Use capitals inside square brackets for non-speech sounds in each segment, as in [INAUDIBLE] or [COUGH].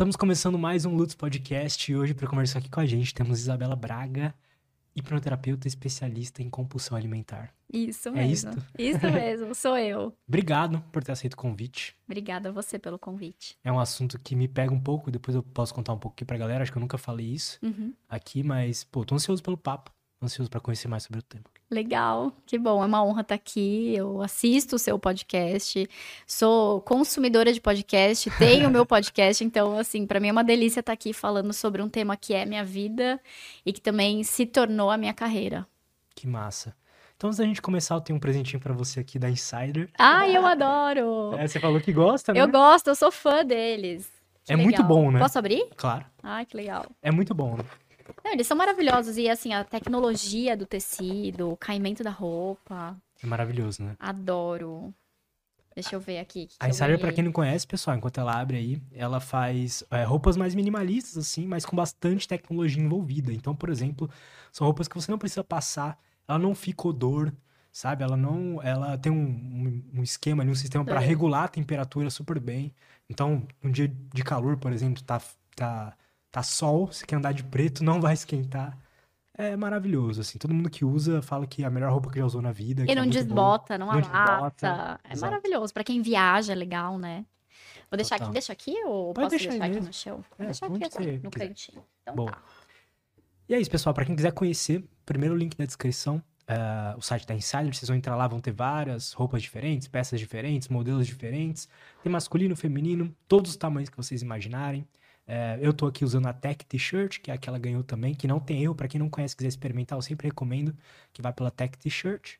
Estamos começando mais um Lutz Podcast e hoje para conversar aqui com a gente temos Isabela Braga, hipnoterapeuta especialista em compulsão alimentar. Isso É mesmo. isto? Isso [LAUGHS] mesmo, sou eu. Obrigado por ter aceito o convite. Obrigada a você pelo convite. É um assunto que me pega um pouco, depois eu posso contar um pouco aqui pra galera, acho que eu nunca falei isso Uhum. aqui, mas pô, tô ansioso pelo papo, ansioso pra conhecer mais sobre o tema. Legal, que bom, é uma honra estar aqui. Eu assisto o seu podcast, sou consumidora de podcast, tenho meu [LAUGHS] podcast, então, assim, para mim é uma delícia estar aqui falando sobre um tema que é minha vida e que também se tornou a minha carreira. Que massa. Então, antes da gente começar, eu tenho um presentinho pra você aqui da Insider. Ai, eu adoro! É, você falou que gosta, né? Eu gosto, eu sou fã deles. Que É muito legal. bom, né? Posso abrir? Claro. Ai, que legal. É muito bom, né? Não, eles são maravilhosos. E assim, a tecnologia do tecido, o caimento da roupa. É maravilhoso, né? Adoro. Deixa eu ver aqui. que A eu Insider, pra quem não conhece, pessoal, enquanto ela abre aí, ela faz é, roupas mais minimalistas, assim, mas com bastante tecnologia envolvida. Então, por exemplo, são roupas que você não precisa passar, ela não fica odor, sabe? Ela não. Ela tem um, um, esquema um sistema pra É. regular a temperatura super bem. Então, um dia de calor, por exemplo, tá, tá, tá sol, você quer andar de preto, não vai esquentar. É maravilhoso, assim. Todo mundo que usa fala que é a melhor roupa que já usou na vida. E é não boa. desbota, não, Não desbota, É exato. maravilhoso. Pra quem viaja, é legal, né? Vou deixar Total. aqui, deixa aqui ou Pode posso deixar deixar, aqui no chão? É, deixa onde aqui você assim, no quiser. cantinho. Então Boa. tá. E é isso, pessoal. Pra quem quiser conhecer, primeiro link na descrição, ah, o site da Insider. Vocês vão entrar lá, vão ter várias roupas diferentes, peças diferentes, modelos diferentes. Tem masculino, feminino, todos os tamanhos que vocês imaginarem. Eh, eu tô aqui usando a Tech T-shirt, que é a que ela ganhou também, que não tem erro. Pra quem não conhece, quiser experimentar, eu sempre recomendo que vá pela Tech T-shirt.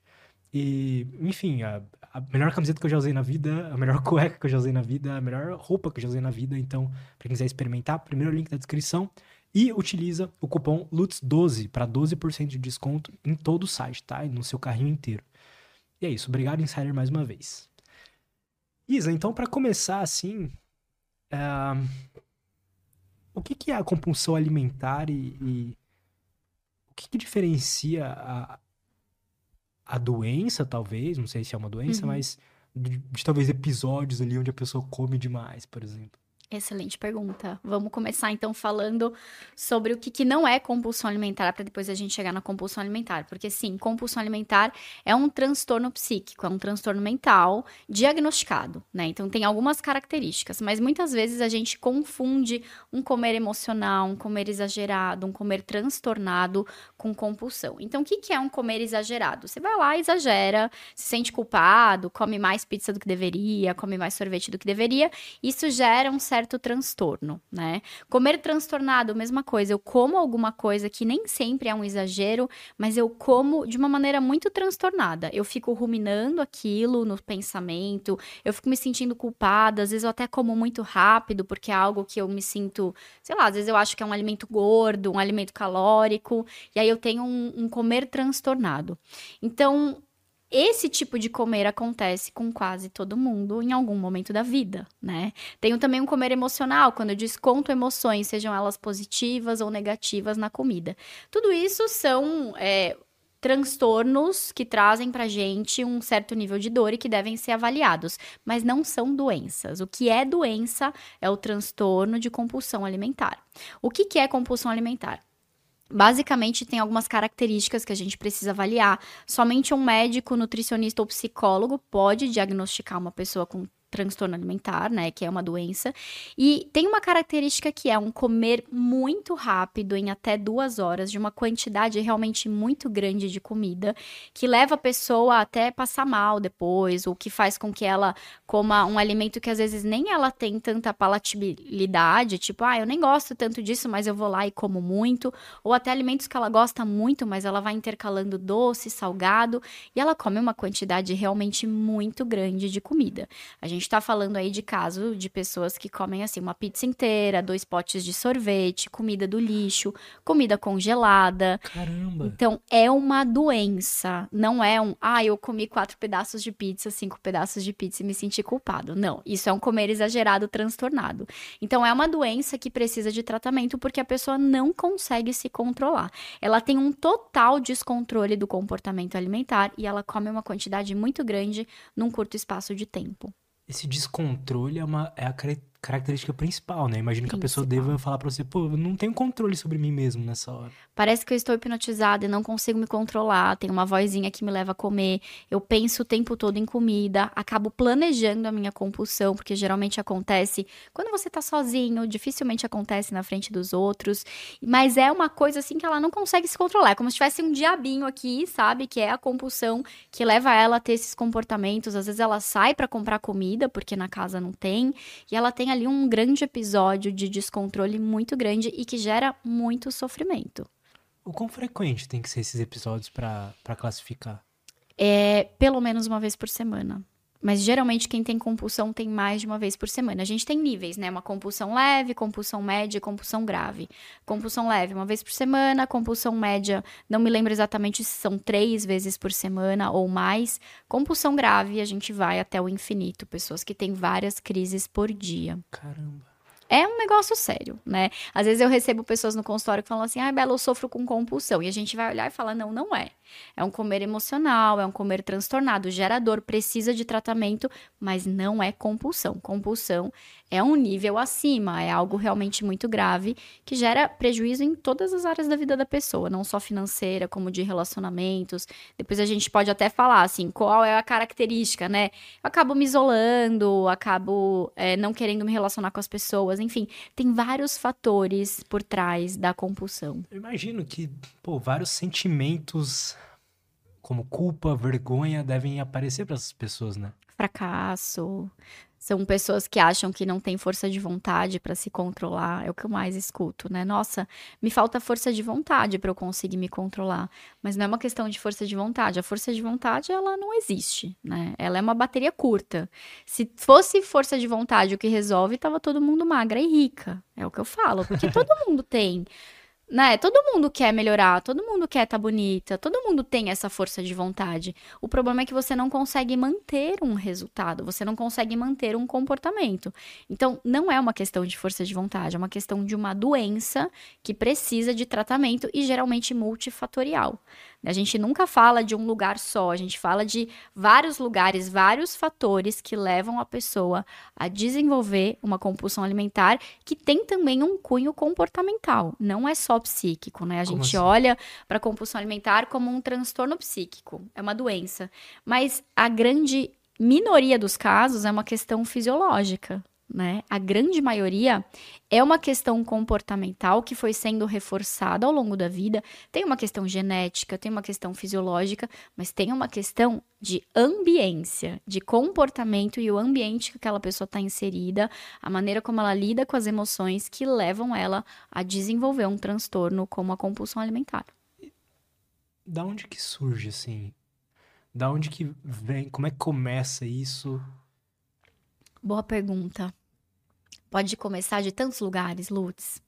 E, enfim, a, a melhor camiseta que eu já usei na vida, a melhor [LAUGHS] cueca que eu já usei na vida, a melhor roupa que eu já usei na vida. Então, pra quem quiser experimentar, primeiro link na descrição. E utiliza o cupom LUTS12 para 12% de desconto em todo o site, tá? E no seu carrinho inteiro. E é isso. Obrigado, Insider, mais uma vez. Isa, então, para começar assim, ah, o que, que é a compulsão alimentar e, e o que, que diferencia a, a doença, talvez? Não sei se é uma doença, Uhum. mas de, de talvez episódios ali onde a pessoa come demais, por exemplo. Excelente pergunta. Vamos começar então falando sobre o que, que não é compulsão alimentar, para depois a gente chegar na compulsão alimentar. Porque sim, compulsão alimentar é um transtorno psíquico, é um transtorno mental diagnosticado, né? Então tem algumas características, mas muitas vezes a gente confunde um comer emocional, um comer exagerado, um comer transtornado com compulsão. Então o que, que é um comer exagerado? Você vai lá, exagera, se sente culpado, come mais pizza do que deveria, come mais sorvete do que deveria, isso gera um certo transtorno, né? Comer transtornado, mesma coisa. Eu como alguma coisa que nem sempre é um exagero, mas eu como de uma maneira muito transtornada. Eu fico ruminando aquilo no pensamento, eu fico me sentindo culpada, às vezes eu até como muito rápido, porque é algo que eu me sinto, sei lá, às vezes eu acho que é um alimento gordo, um alimento calórico, e aí eu tenho um, um comer transtornado. Então, esse tipo de comer acontece com quase todo mundo em algum momento da vida, né? Tenho também um comer emocional, quando eu desconto emoções, sejam elas positivas ou negativas na comida. Tudo isso são é, transtornos que trazem pra gente um certo nível de dor e que devem ser avaliados, mas não são doenças. O que é doença é o transtorno de compulsão alimentar. O que, que é compulsão alimentar? Basicamente, tem algumas características que a gente precisa avaliar. Somente um médico, nutricionista ou psicólogo pode diagnosticar uma pessoa com transtorno alimentar, né, que é uma doença. E tem uma característica que é um comer muito rápido, em até duas horas, de uma quantidade realmente muito grande de comida, que leva a pessoa até passar mal depois, ou que faz com que ela coma um alimento que às vezes nem ela tem tanta palatabilidade, tipo, ah, eu nem gosto tanto disso, mas eu vou lá e como muito, ou até alimentos que ela gosta muito, mas ela vai intercalando doce, salgado, e ela come uma quantidade realmente muito grande de comida. A gente tá falando aí de caso de pessoas que comem assim uma pizza inteira, dois potes de sorvete, comida do lixo, comida congelada. Caramba! Então é uma doença, não é um, ah, eu comi quatro pedaços de pizza, cinco pedaços de pizza e me senti culpado. Não, isso é um comer exagerado, transtornado. Então é uma doença que precisa de tratamento porque a pessoa não consegue se controlar. Ela tem um total descontrole do comportamento alimentar e ela come uma quantidade muito grande num curto espaço de tempo. Esse descontrole é, uma, é a característica principal, né? Imagino que a pessoa Principal. deva falar pra você, pô, eu não tenho controle sobre mim mesmo nessa hora. Parece que eu estou hipnotizada e não consigo me controlar. Tem uma vozinha que me leva a comer. Eu penso o tempo todo em comida. Acabo planejando a minha compulsão, porque geralmente acontece quando você tá sozinho, dificilmente acontece na frente dos outros. Mas é uma coisa assim que ela não consegue se controlar. É como se tivesse um diabinho aqui, sabe? Que é a compulsão que leva ela a ter esses comportamentos. Às vezes ela sai para comprar comida, porque na casa não tem. E ela tem ali um grande episódio de descontrole muito grande e que gera muito sofrimento. O quão frequente tem que ser esses episódios pra classificar? É pelo menos uma vez por semana. Mas geralmente quem tem compulsão tem mais de uma vez por semana. A gente tem níveis, né? Uma compulsão leve, compulsão média e compulsão grave. Compulsão leve, uma vez por semana. Compulsão média, não me lembro exatamente se são três vezes por semana ou mais. Compulsão grave, a gente vai até o infinito. Pessoas que têm várias crises por dia. Caramba. É um negócio sério, né? Às vezes eu recebo pessoas no consultório que falam assim: ai, Bela, eu sofro com compulsão. E a gente vai olhar e falar: não, não é. É um comer emocional, é um comer transtornado, gerador, precisa de tratamento, mas não é compulsão. Compulsão é um nível acima, é algo realmente muito grave que gera prejuízo em todas as áreas da vida da pessoa, não só financeira, como de relacionamentos. Depois a gente pode até falar assim, qual é a característica, né? Eu acabo me isolando, acabo é, não querendo me relacionar com as pessoas, enfim, tem vários fatores por trás da compulsão. Eu imagino que, pô, vários sentimentos como culpa, vergonha devem aparecer para essas pessoas, né? Fracasso. São pessoas que acham que não tem força de vontade para se controlar. É o que eu mais escuto, né? Nossa, me falta força de vontade para eu conseguir me controlar. Mas não é uma questão de força de vontade. A força de vontade, ela não existe, né? Ela é uma bateria curta. Se fosse força de vontade o que resolve, tava todo mundo magra e rica. É o que eu falo, porque [LAUGHS] todo mundo tem né? Todo mundo quer melhorar, todo mundo quer estar bonita, todo mundo tem essa força de vontade. O problema é que você não consegue manter um resultado, você não consegue manter um comportamento. Então, não é uma questão de força de vontade, é uma questão de uma doença que precisa de tratamento e geralmente multifatorial. A gente nunca fala de um lugar só, a gente fala de vários lugares, vários fatores que levam a pessoa a desenvolver uma compulsão alimentar que tem também um cunho comportamental, não é só psíquico, né? A Como gente assim? olha para a compulsão alimentar como um transtorno psíquico, é uma doença, mas a grande minoria dos casos é uma questão fisiológica. Né? A grande maioria é uma questão comportamental que foi sendo reforçada ao longo da vida. Tem uma questão genética, tem uma questão fisiológica, mas tem uma questão de ambiência, de comportamento e o ambiente que aquela pessoa está inserida, a maneira como ela lida com as emoções que levam ela a desenvolver um transtorno como a compulsão alimentar. Da onde que surge, assim? Da onde que vem? Como é que começa isso? Boa pergunta. Pode começar de tantos lugares, Lutz.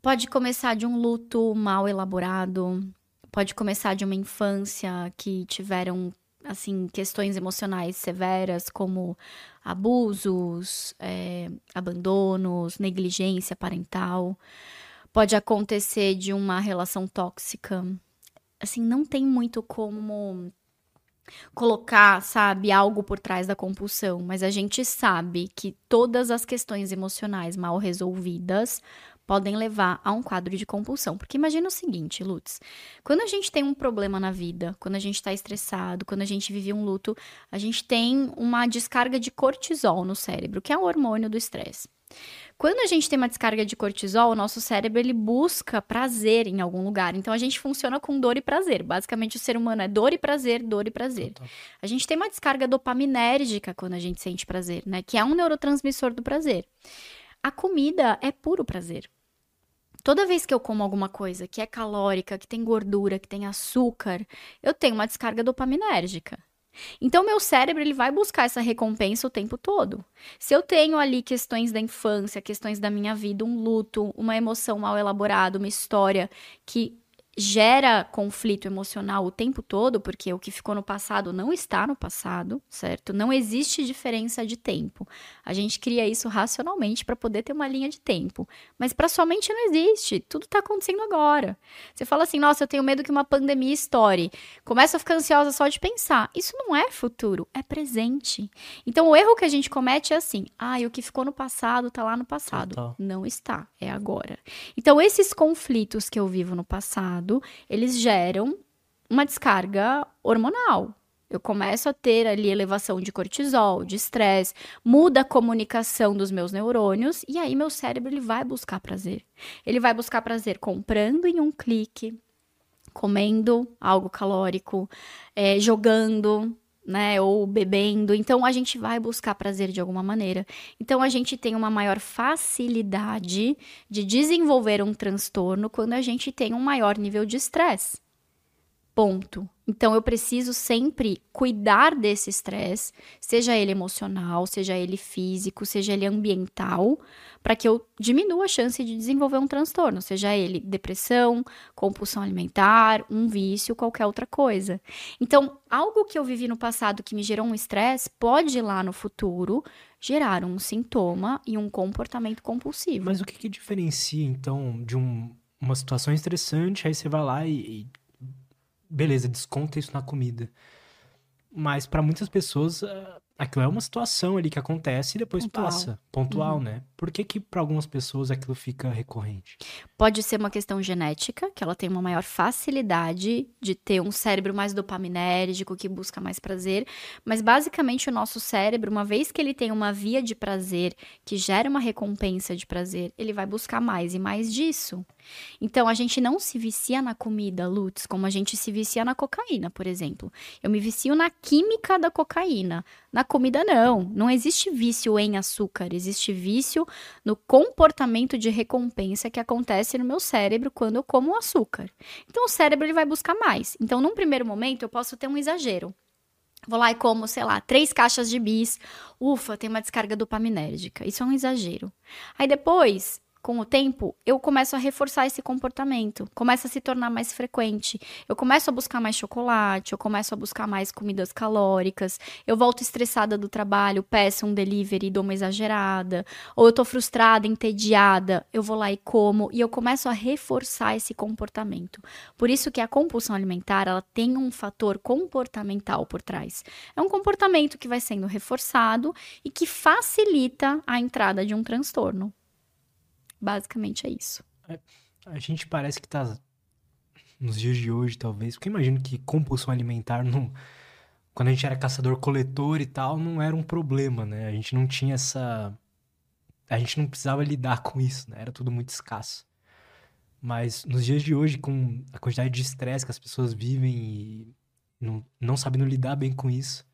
Pode começar de um luto mal elaborado, pode começar de uma infância que tiveram assim questões emocionais severas como abusos, é, abandonos, negligência parental. Pode acontecer de uma relação tóxica. Assim, não tem muito como colocar, sabe, algo por trás da compulsão, mas a gente sabe que todas as questões emocionais mal resolvidas podem levar a um quadro de compulsão. Porque imagina o seguinte, Lutz, quando a gente tem um problema na vida, quando a gente está estressado, quando a gente vive um luto, a gente tem uma descarga de cortisol no cérebro, que é o hormônio do estresse. Quando a gente tem uma descarga de cortisol, o nosso cérebro ele busca prazer em algum lugar. Então a gente funciona com dor e prazer. Basicamente o ser humano é dor e prazer, dor e prazer. Total. A gente tem uma descarga dopaminérgica quando a gente sente prazer, né? Que é um neurotransmissor do prazer. A comida é puro prazer. Toda vez que eu como alguma coisa que é calórica, que tem gordura, que tem açúcar, eu tenho uma descarga dopaminérgica. Então, meu cérebro ele vai buscar essa recompensa o tempo todo. Se eu tenho ali questões da infância, questões da minha vida, um luto, uma emoção mal elaborada, uma história que gera conflito emocional o tempo todo, porque o que ficou no passado não está no passado, certo? Não existe diferença de tempo. A gente cria isso racionalmente para poder ter uma linha de tempo, mas para sua mente não existe. Tudo está acontecendo agora. Você fala assim: "Nossa, eu tenho medo que uma pandemia estoure". Começa a ficar ansiosa só de pensar. Isso não é futuro, é presente. Então o erro que a gente comete é assim: "Ah, o que ficou no passado está lá no passado". Total. Não está, é agora. Então esses conflitos que eu vivo no passado eles geram uma descarga hormonal. Eu começo a ter ali elevação de cortisol, de estresse, muda a comunicação dos meus neurônios e aí meu cérebro ele vai buscar prazer. Ele vai buscar prazer comprando em um clique, comendo algo calórico, é, jogando, né, ou bebendo. Então a gente vai buscar prazer de alguma maneira. Então a gente tem uma maior facilidade de desenvolver um transtorno quando a gente tem um maior nível de estresse. Ponto. Então eu preciso sempre cuidar desse estresse, seja ele emocional, seja ele físico, seja ele ambiental, para que eu diminua a chance de desenvolver um transtorno, seja ele depressão, compulsão alimentar, um vício, qualquer outra coisa. Então, algo que eu vivi no passado que me gerou um estresse pode lá no futuro gerar um sintoma e um comportamento compulsivo. Mas o que, que diferencia então de um, uma situação estressante, aí você vai lá e, e beleza, desconta isso na comida. Mas para muitas pessoas, ah, aquilo é uma situação ali que acontece e depois pontual. passa. Pontual, uhum. né? Por que que para algumas pessoas aquilo fica recorrente? Pode ser uma questão genética, que ela tem uma maior facilidade de ter um cérebro mais dopaminérgico, que busca mais prazer, mas basicamente o nosso cérebro, uma vez que ele tem uma via de prazer que gera uma recompensa de prazer, ele vai buscar mais e mais disso. Então a gente não se vicia na comida, Lutz, como a gente se vicia na cocaína, por exemplo. Eu me vicio na química da cocaína. Na comida, não. Não existe vício em açúcar, existe vício no comportamento de recompensa que acontece no meu cérebro quando eu como açúcar. Então, o cérebro ele vai buscar mais. Então, num primeiro momento, eu posso ter um exagero. Vou lá e como, sei lá, três caixas de bis. Ufa, tem uma descarga dopaminérgica. Isso é um exagero. Aí depois, com o tempo, eu começo a reforçar esse comportamento, começa a se tornar mais frequente. Eu começo a buscar mais chocolate, eu começo a buscar mais comidas calóricas, eu volto estressada do trabalho, peço um delivery e dou uma exagerada, ou eu tô frustrada, entediada, eu vou lá e como, e eu começo a reforçar esse comportamento. Por isso que a compulsão alimentar, ela tem um fator comportamental por trás. É um comportamento que vai sendo reforçado e que facilita a entrada de um transtorno. Basicamente é isso. É, a gente parece que tá nos dias de hoje, talvez, porque imagino que compulsão alimentar não. Quando a gente era caçador-coletor e tal, não era um problema, né? A gente não tinha essa. A gente não precisava lidar com isso, né? Era tudo muito escasso. Mas nos dias de hoje, com a quantidade de estresse que as pessoas vivem e não, não sabendo lidar bem com isso,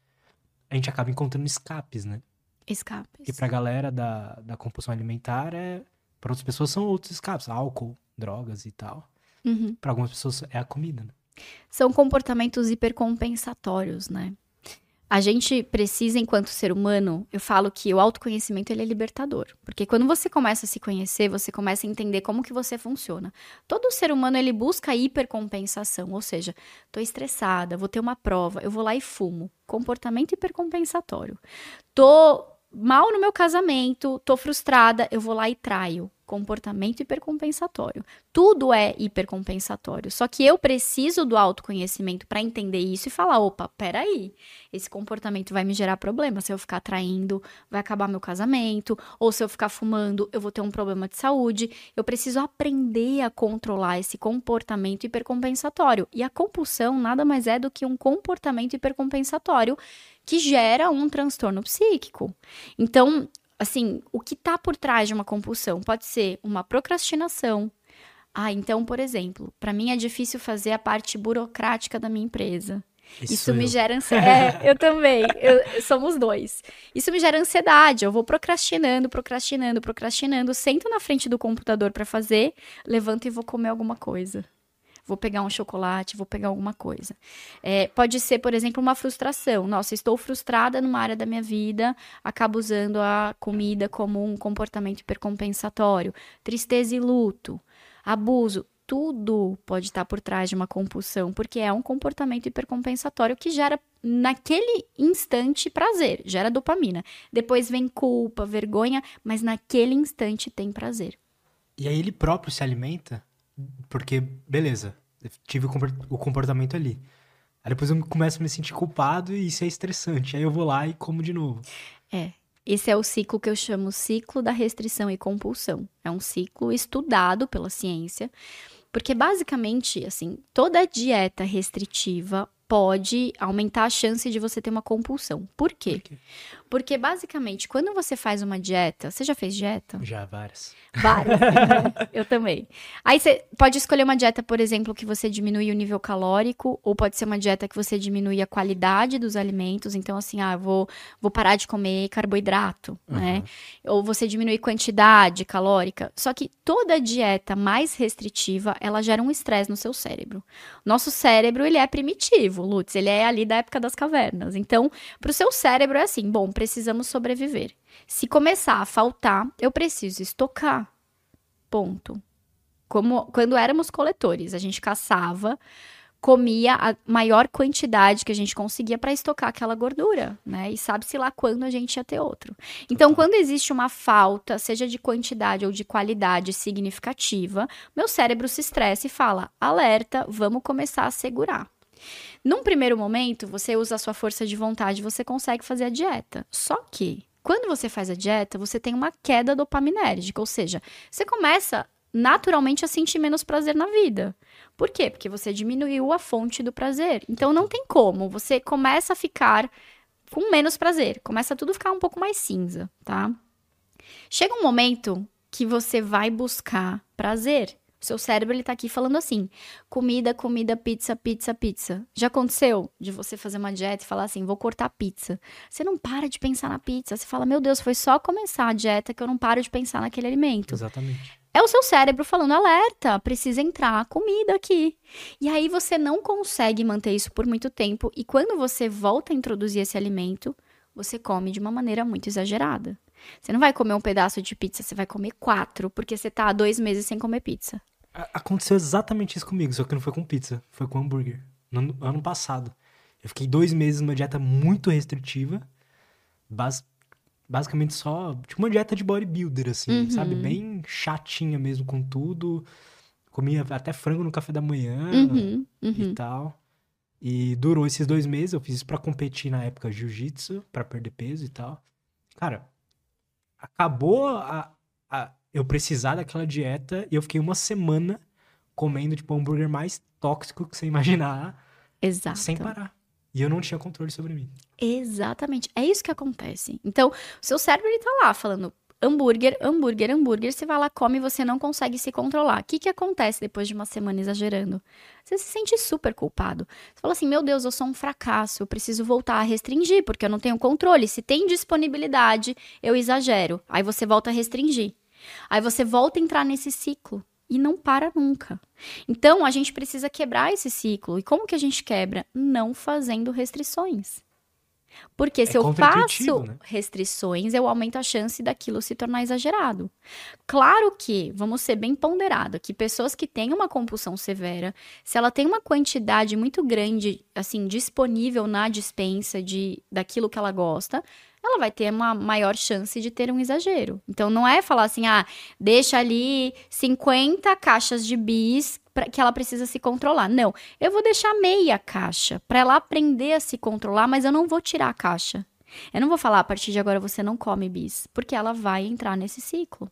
a gente acaba encontrando escapes, né? Escapes. E pra galera da, da compulsão alimentar é para outras pessoas são outros escapes, álcool, drogas e tal. Uhum. Para algumas pessoas é a comida, né? São comportamentos hipercompensatórios, né? A gente precisa, enquanto ser humano, eu falo que o autoconhecimento ele é libertador. Porque quando você começa a se conhecer, você começa a entender como que você funciona. Todo ser humano, ele busca hipercompensação. Ou seja, tô estressada, vou ter uma prova, eu vou lá e fumo. Comportamento hipercompensatório. Tô mal no meu casamento, tô frustrada, eu vou lá e traio. Comportamento hipercompensatório. Tudo é hipercompensatório. Só que eu preciso do autoconhecimento para entender isso e falar: opa, peraí, esse comportamento vai me gerar problema. Se eu ficar traindo, vai acabar meu casamento. Ou se eu ficar fumando, eu vou ter um problema de saúde. Eu preciso aprender a controlar esse comportamento hipercompensatório. E a compulsão nada mais é do que um comportamento hipercompensatório que gera um transtorno psíquico. Então, assim, o que está por trás de uma compulsão pode ser uma procrastinação. Ah, então, por exemplo, para mim é difícil fazer a parte burocrática da minha empresa. Isso, Isso me gera ansiedade. [LAUGHS] É, eu também. Eu, somos dois. Isso me gera ansiedade. Eu vou procrastinando, procrastinando, procrastinando. Sento na frente do computador para fazer, levanto e vou comer alguma coisa vou pegar um chocolate, vou pegar alguma coisa. É, pode ser, por exemplo, uma frustração. Nossa, estou frustrada numa área da minha vida, acabo usando a comida como um comportamento hipercompensatório. Tristeza e luto, abuso. tudo pode estar por trás de uma compulsão, porque é um comportamento hipercompensatório que gera naquele instante prazer, gera dopamina. Depois vem culpa, vergonha, mas naquele instante tem prazer. E aí ele próprio se alimenta, porque, beleza, tive o comportamento ali. Aí depois eu começo a me sentir culpado e isso é estressante. Aí eu vou lá e como de novo. É. Esse é o ciclo que eu chamo ciclo da restrição e compulsão. É um ciclo estudado pela ciência, porque basicamente, assim, toda dieta restritiva pode aumentar a chance de você ter uma compulsão. Por quê? Por quê? Porque basicamente, quando você faz uma dieta, você já fez dieta? Já, várias. Várias. [LAUGHS] eu também. Aí você pode escolher uma dieta, por exemplo, que você diminui o nível calórico, ou pode ser uma dieta que você diminui a qualidade dos alimentos. Então, assim, ah, vou, vou parar de comer carboidrato, uhum. né? Ou você diminui quantidade calórica. Só que toda dieta mais restritiva, ela gera um estresse no seu cérebro. Nosso cérebro, ele é primitivo, Lutz. Ele é ali da época das cavernas. Então, para o seu cérebro é assim, bom, precisamos sobreviver. Se começar a faltar, eu preciso estocar. Ponto. Como quando éramos coletores, a gente caçava, comia a maior quantidade que a gente conseguia para estocar aquela gordura, né? E sabe-se lá quando a gente ia ter outro. Então, quando existe uma falta, seja de quantidade ou de qualidade significativa, meu cérebro se estressa e fala: alerta, vamos começar a segurar. Num primeiro momento, você usa a sua força de vontade, você consegue fazer a dieta. Só que, quando você faz a dieta, você tem uma queda dopaminérgica, ou seja, você começa naturalmente a sentir menos prazer na vida. Por quê? Porque você diminuiu a fonte do prazer. Então não tem como, você começa a ficar com menos prazer, começa tudo a ficar um pouco mais cinza, tá? Chega um momento que você vai buscar prazer. Seu cérebro ele tá aqui falando assim: comida, comida, pizza, pizza, pizza. Já aconteceu de você fazer uma dieta e falar assim: vou cortar pizza. Você não para de pensar na pizza. Você fala: meu Deus, foi só começar a dieta que eu não paro de pensar naquele alimento. Exatamente. É o seu cérebro falando: alerta, precisa entrar comida aqui. E aí você não consegue manter isso por muito tempo. E quando você volta a introduzir esse alimento, você come de uma maneira muito exagerada. Você não vai comer um pedaço de pizza, você vai comer quatro, porque você tá há dois meses sem comer pizza. Aconteceu exatamente isso comigo, só que não foi com pizza, foi com hambúrguer. No ano passado. Eu fiquei dois meses numa dieta muito restritiva. Bas basicamente só. Tipo uma dieta de bodybuilder, assim, uhum. sabe? Bem chatinha mesmo com tudo. Comia até frango no café da manhã uhum. Uhum. e tal. E durou esses dois meses. Eu fiz isso pra competir na época jiu-jitsu, pra perder peso e tal. Cara, acabou a, a, eu precisar daquela dieta e eu fiquei uma semana comendo, tipo, o hambúrguer mais tóxico que você imaginar. Exato. Sem parar. E eu não tinha controle sobre mim. Exatamente. É isso que acontece. Então, o seu cérebro, ele tá lá falando, hambúrguer, hambúrguer, hambúrguer, você vai lá, come e você não consegue se controlar. O que, que acontece depois de uma semana exagerando? Você se sente super culpado. Você fala assim: meu Deus, eu sou um fracasso, eu preciso voltar a restringir, porque eu não tenho controle. Se tem disponibilidade, eu exagero. Aí você volta a restringir. Aí você volta a entrar nesse ciclo e não para nunca. Então a gente precisa quebrar esse ciclo. E como que a gente quebra? Não fazendo restrições. Porque é se eu faço né? restrições, eu aumento a chance daquilo se tornar exagerado. Claro que, vamos ser bem ponderado, que pessoas que têm uma compulsão severa, se ela tem uma quantidade muito grande, assim, disponível na dispensa de daquilo que ela gosta, ela vai ter uma maior chance de ter um exagero. Então não é falar assim, ah, deixa ali 50 caixas de bis que ela precisa se controlar. Não, eu vou deixar meia caixa para ela aprender a se controlar, mas eu não vou tirar a caixa. Eu não vou falar a partir de agora você não come bis, porque ela vai entrar nesse ciclo.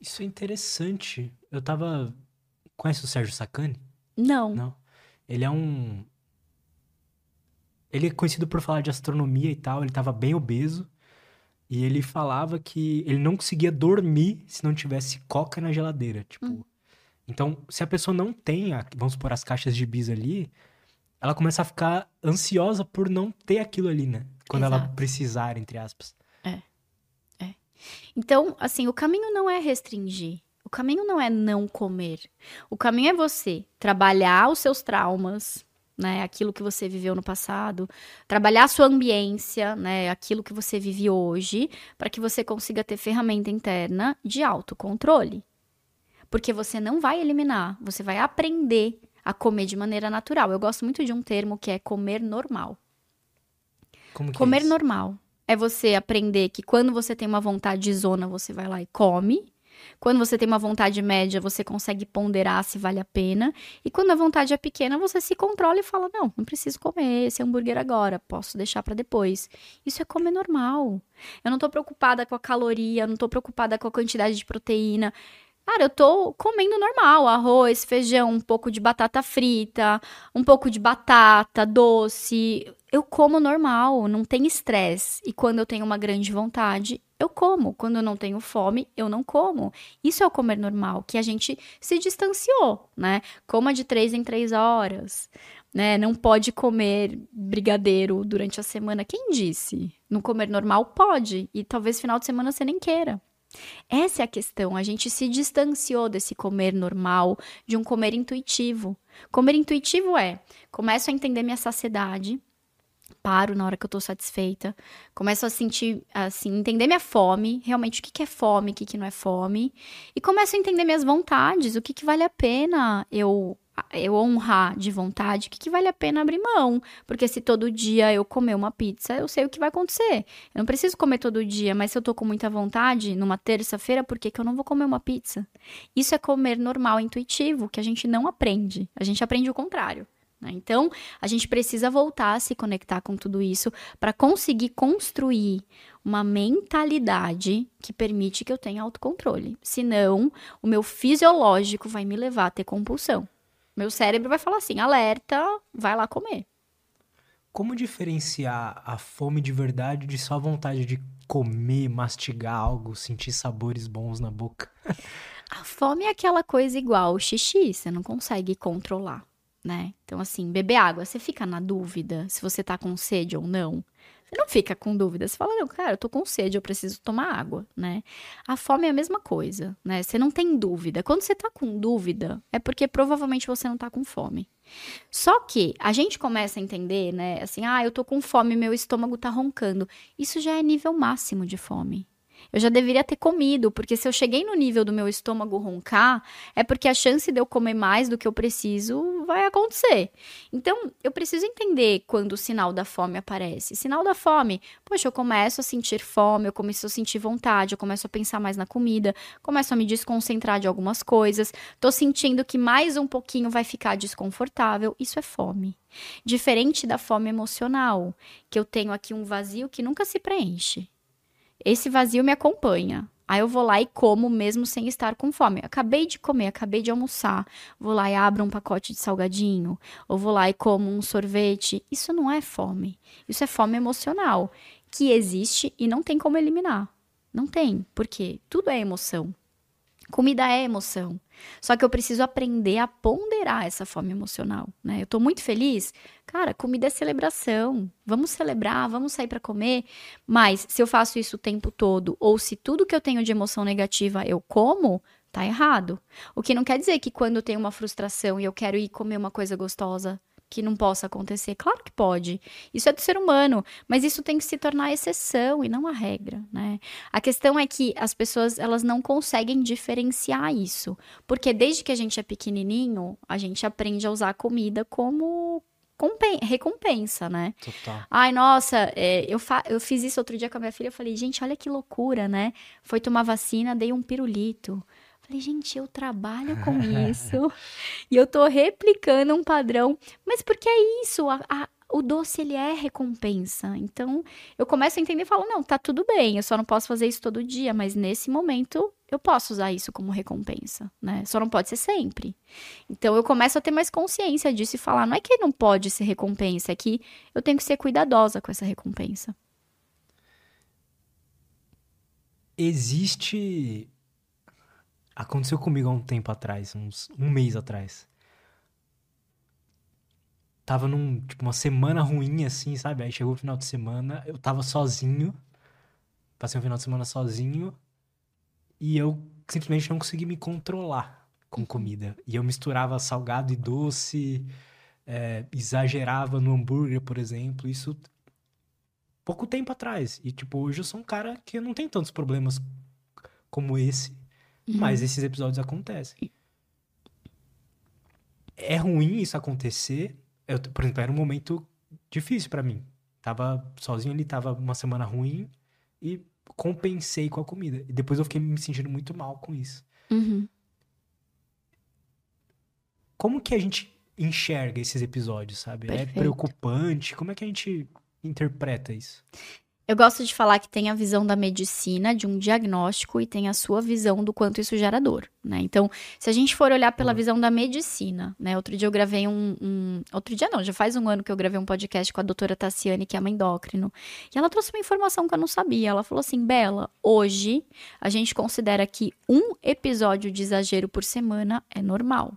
Isso é interessante. Eu tava. Conhece o Sérgio Sacani? Não. Não. Ele é um. Ele é conhecido por falar de astronomia e tal. Ele tava bem obeso. E ele falava que ele não conseguia dormir se não tivesse coca na geladeira. Tipo. Hum. Então, se a pessoa não tem, vamos supor, as caixas de bis ali, ela começa a ficar ansiosa por não ter aquilo ali, né? Quando Exato. ela precisar, entre aspas. É. É. Então, assim, o caminho não é restringir. O caminho não é não comer. O caminho é você trabalhar os seus traumas, né, aquilo que você viveu no passado, trabalhar a sua ambiência, né, aquilo que você vive hoje, para que você consiga ter ferramenta interna de autocontrole. Porque você não vai eliminar, você vai aprender a comer de maneira natural. Eu gosto muito de um termo que é comer normal. Como que comer é normal é você aprender que quando você tem uma vontade zona, você vai lá e come. Quando você tem uma vontade média, você consegue ponderar se vale a pena. E quando a vontade é pequena, você se controla e fala: não, não preciso comer esse hambúrguer agora, posso deixar para depois. Isso é comer normal. Eu não tô preocupada com a caloria, não tô preocupada com a quantidade de proteína. Cara, eu tô comendo normal, arroz, feijão, um pouco de batata frita, um pouco de batata, doce. Eu como normal, não tem estresse. E quando eu tenho uma grande vontade, eu como. Quando eu não tenho fome, eu não como. Isso é o comer normal, que a gente se distanciou, né? Coma de três em três horas, né? Não pode comer brigadeiro durante a semana. Quem disse? No comer normal pode, e talvez final de semana você nem queira. Essa é a questão. A gente se distanciou desse comer normal, de um comer intuitivo. Comer intuitivo é: começo a entender minha saciedade, paro na hora que eu tô satisfeita, começo a sentir, assim, entender minha fome, realmente o que, que é fome, o que, que não é fome, e começo a entender minhas vontades, o que, que vale a pena eu eu honrar de vontade, o que, que vale a pena abrir mão? Porque se todo dia eu comer uma pizza, eu sei o que vai acontecer. Eu não preciso comer todo dia, mas se eu tô com muita vontade, numa terça-feira, por que, que eu não vou comer uma pizza? Isso é comer normal, intuitivo, que a gente não aprende. A gente aprende o contrário. Né? Então, a gente precisa voltar a se conectar com tudo isso para conseguir construir uma mentalidade que permite que eu tenha autocontrole. Senão, o meu fisiológico vai me levar a ter compulsão. Meu cérebro vai falar assim: alerta, vai lá comer. Como diferenciar a fome de verdade de só vontade de comer, mastigar algo, sentir sabores bons na boca? [LAUGHS] a fome é aquela coisa igual o xixi, você não consegue controlar, né? Então, assim, beber água, você fica na dúvida se você tá com sede ou não. Você não fica com dúvida. Você fala, não, cara, eu tô com sede, eu preciso tomar água, né? A fome é a mesma coisa, né? Você não tem dúvida. Quando você tá com dúvida, é porque provavelmente você não tá com fome. Só que a gente começa a entender, né? Assim, ah, eu tô com fome, meu estômago tá roncando. Isso já é nível máximo de fome. Eu já deveria ter comido, porque se eu cheguei no nível do meu estômago roncar, é porque a chance de eu comer mais do que eu preciso vai acontecer. Então, eu preciso entender quando o sinal da fome aparece. Sinal da fome, poxa, eu começo a sentir fome, eu começo a sentir vontade, eu começo a pensar mais na comida, começo a me desconcentrar de algumas coisas, tô sentindo que mais um pouquinho vai ficar desconfortável. Isso é fome. Diferente da fome emocional, que eu tenho aqui um vazio que nunca se preenche. Esse vazio me acompanha. Aí eu vou lá e como mesmo sem estar com fome. Acabei de comer, acabei de almoçar. Vou lá e abro um pacote de salgadinho. Ou vou lá e como um sorvete. Isso não é fome. Isso é fome emocional. Que existe e não tem como eliminar. Não tem. Porque tudo é emoção. Comida é emoção. Só que eu preciso aprender a ponderar essa fome emocional, né? Eu tô muito feliz. Cara, comida é celebração. Vamos celebrar, vamos sair para comer. Mas se eu faço isso o tempo todo, ou se tudo que eu tenho de emoção negativa eu como, tá errado. O que não quer dizer que quando eu tenho uma frustração e eu quero ir comer uma coisa gostosa, que não possa acontecer? Claro que pode. Isso é do ser humano, mas isso tem que se tornar exceção e não a regra, né? A questão é que as pessoas elas não conseguem diferenciar isso, porque desde que a gente é pequenininho, a gente aprende a usar a comida como recompensa, né? Total. Ai, nossa, é, eu, eu fiz isso outro dia com a minha filha. Eu falei, gente, olha que loucura, né? Foi tomar vacina, dei um pirulito. Falei, gente, eu trabalho com [LAUGHS] isso e eu tô replicando um padrão. Mas porque é isso, a, a, o doce ele é recompensa. Então eu começo a entender e falo, não, tá tudo bem, eu só não posso fazer isso todo dia, mas nesse momento eu posso usar isso como recompensa, né? Só não pode ser sempre. Então eu começo a ter mais consciência disso e falar, não é que não pode ser recompensa, é que eu tenho que ser cuidadosa com essa recompensa. Existe Aconteceu comigo há um tempo atrás, uns um mês atrás. Tava num, tipo, uma semana ruim, assim, sabe? Aí chegou o final de semana, eu tava sozinho. Passei um final de semana sozinho. E eu simplesmente não consegui me controlar com comida. E eu misturava salgado e doce, é, exagerava no hambúrguer, por exemplo. Isso pouco tempo atrás. E, tipo, hoje eu sou um cara que não tem tantos problemas como esse Mas esses episódios acontecem. É ruim isso acontecer. Eu, por exemplo, era um momento difícil pra mim. Tava sozinho ali, tava uma semana ruim e compensei com a comida. E depois eu fiquei me sentindo muito mal com isso. Uhum. Como que a gente enxerga esses episódios, sabe? É Perfeito. preocupante? Como é que a gente interpreta isso? Eu gosto de falar que tem a visão da medicina, de um diagnóstico, e tem a sua visão do quanto isso gera dor, né? Então, se a gente for olhar pela Uhum. visão da medicina, né? Outro dia eu gravei um, um- Outro dia não, já faz um ano que eu gravei um podcast com a doutora Tassiane, que é uma endócrino. E ela trouxe uma informação que eu não sabia. Ela falou assim, Bela, hoje a gente considera que um episódio de exagero por semana é normal.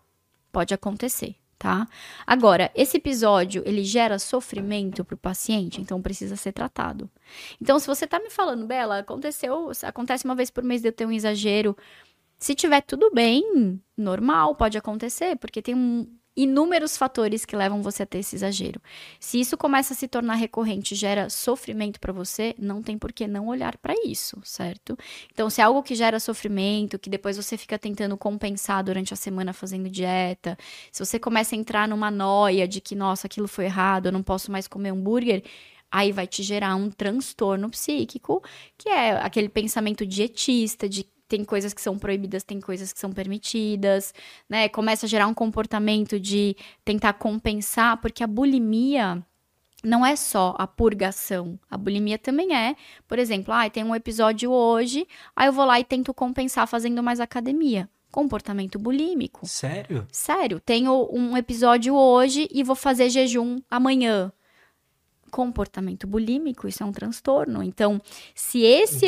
Pode acontecer, tá? Agora, esse episódio, ele gera sofrimento pro paciente, então precisa ser tratado. Então, se você tá me falando, Bela, aconteceu, acontece uma vez por mês de eu ter um exagero, se tiver tudo bem, normal, pode acontecer, porque tem um- inúmeros fatores que levam você a ter esse exagero. Se isso começa a se tornar recorrente, gera sofrimento pra você, não tem por que não olhar pra isso, certo? Então, se é algo que gera sofrimento, que depois você fica tentando compensar durante a semana fazendo dieta, se você começa a entrar numa noia de que, nossa, aquilo foi errado, eu não posso mais comer hambúrguer, aí vai te gerar um transtorno psíquico, que é aquele pensamento dietista, de tem coisas que são proibidas, tem coisas que são permitidas, né? Começa a gerar um comportamento de tentar compensar, porque a bulimia não é só a purgação. A bulimia também é, por exemplo, ah, tem um episódio hoje, aí eu vou lá e tento compensar fazendo mais academia. Comportamento bulímico. Sério? Sério, tenho um episódio hoje e vou fazer jejum amanhã. Comportamento bulímico, isso é um transtorno. Então, se esse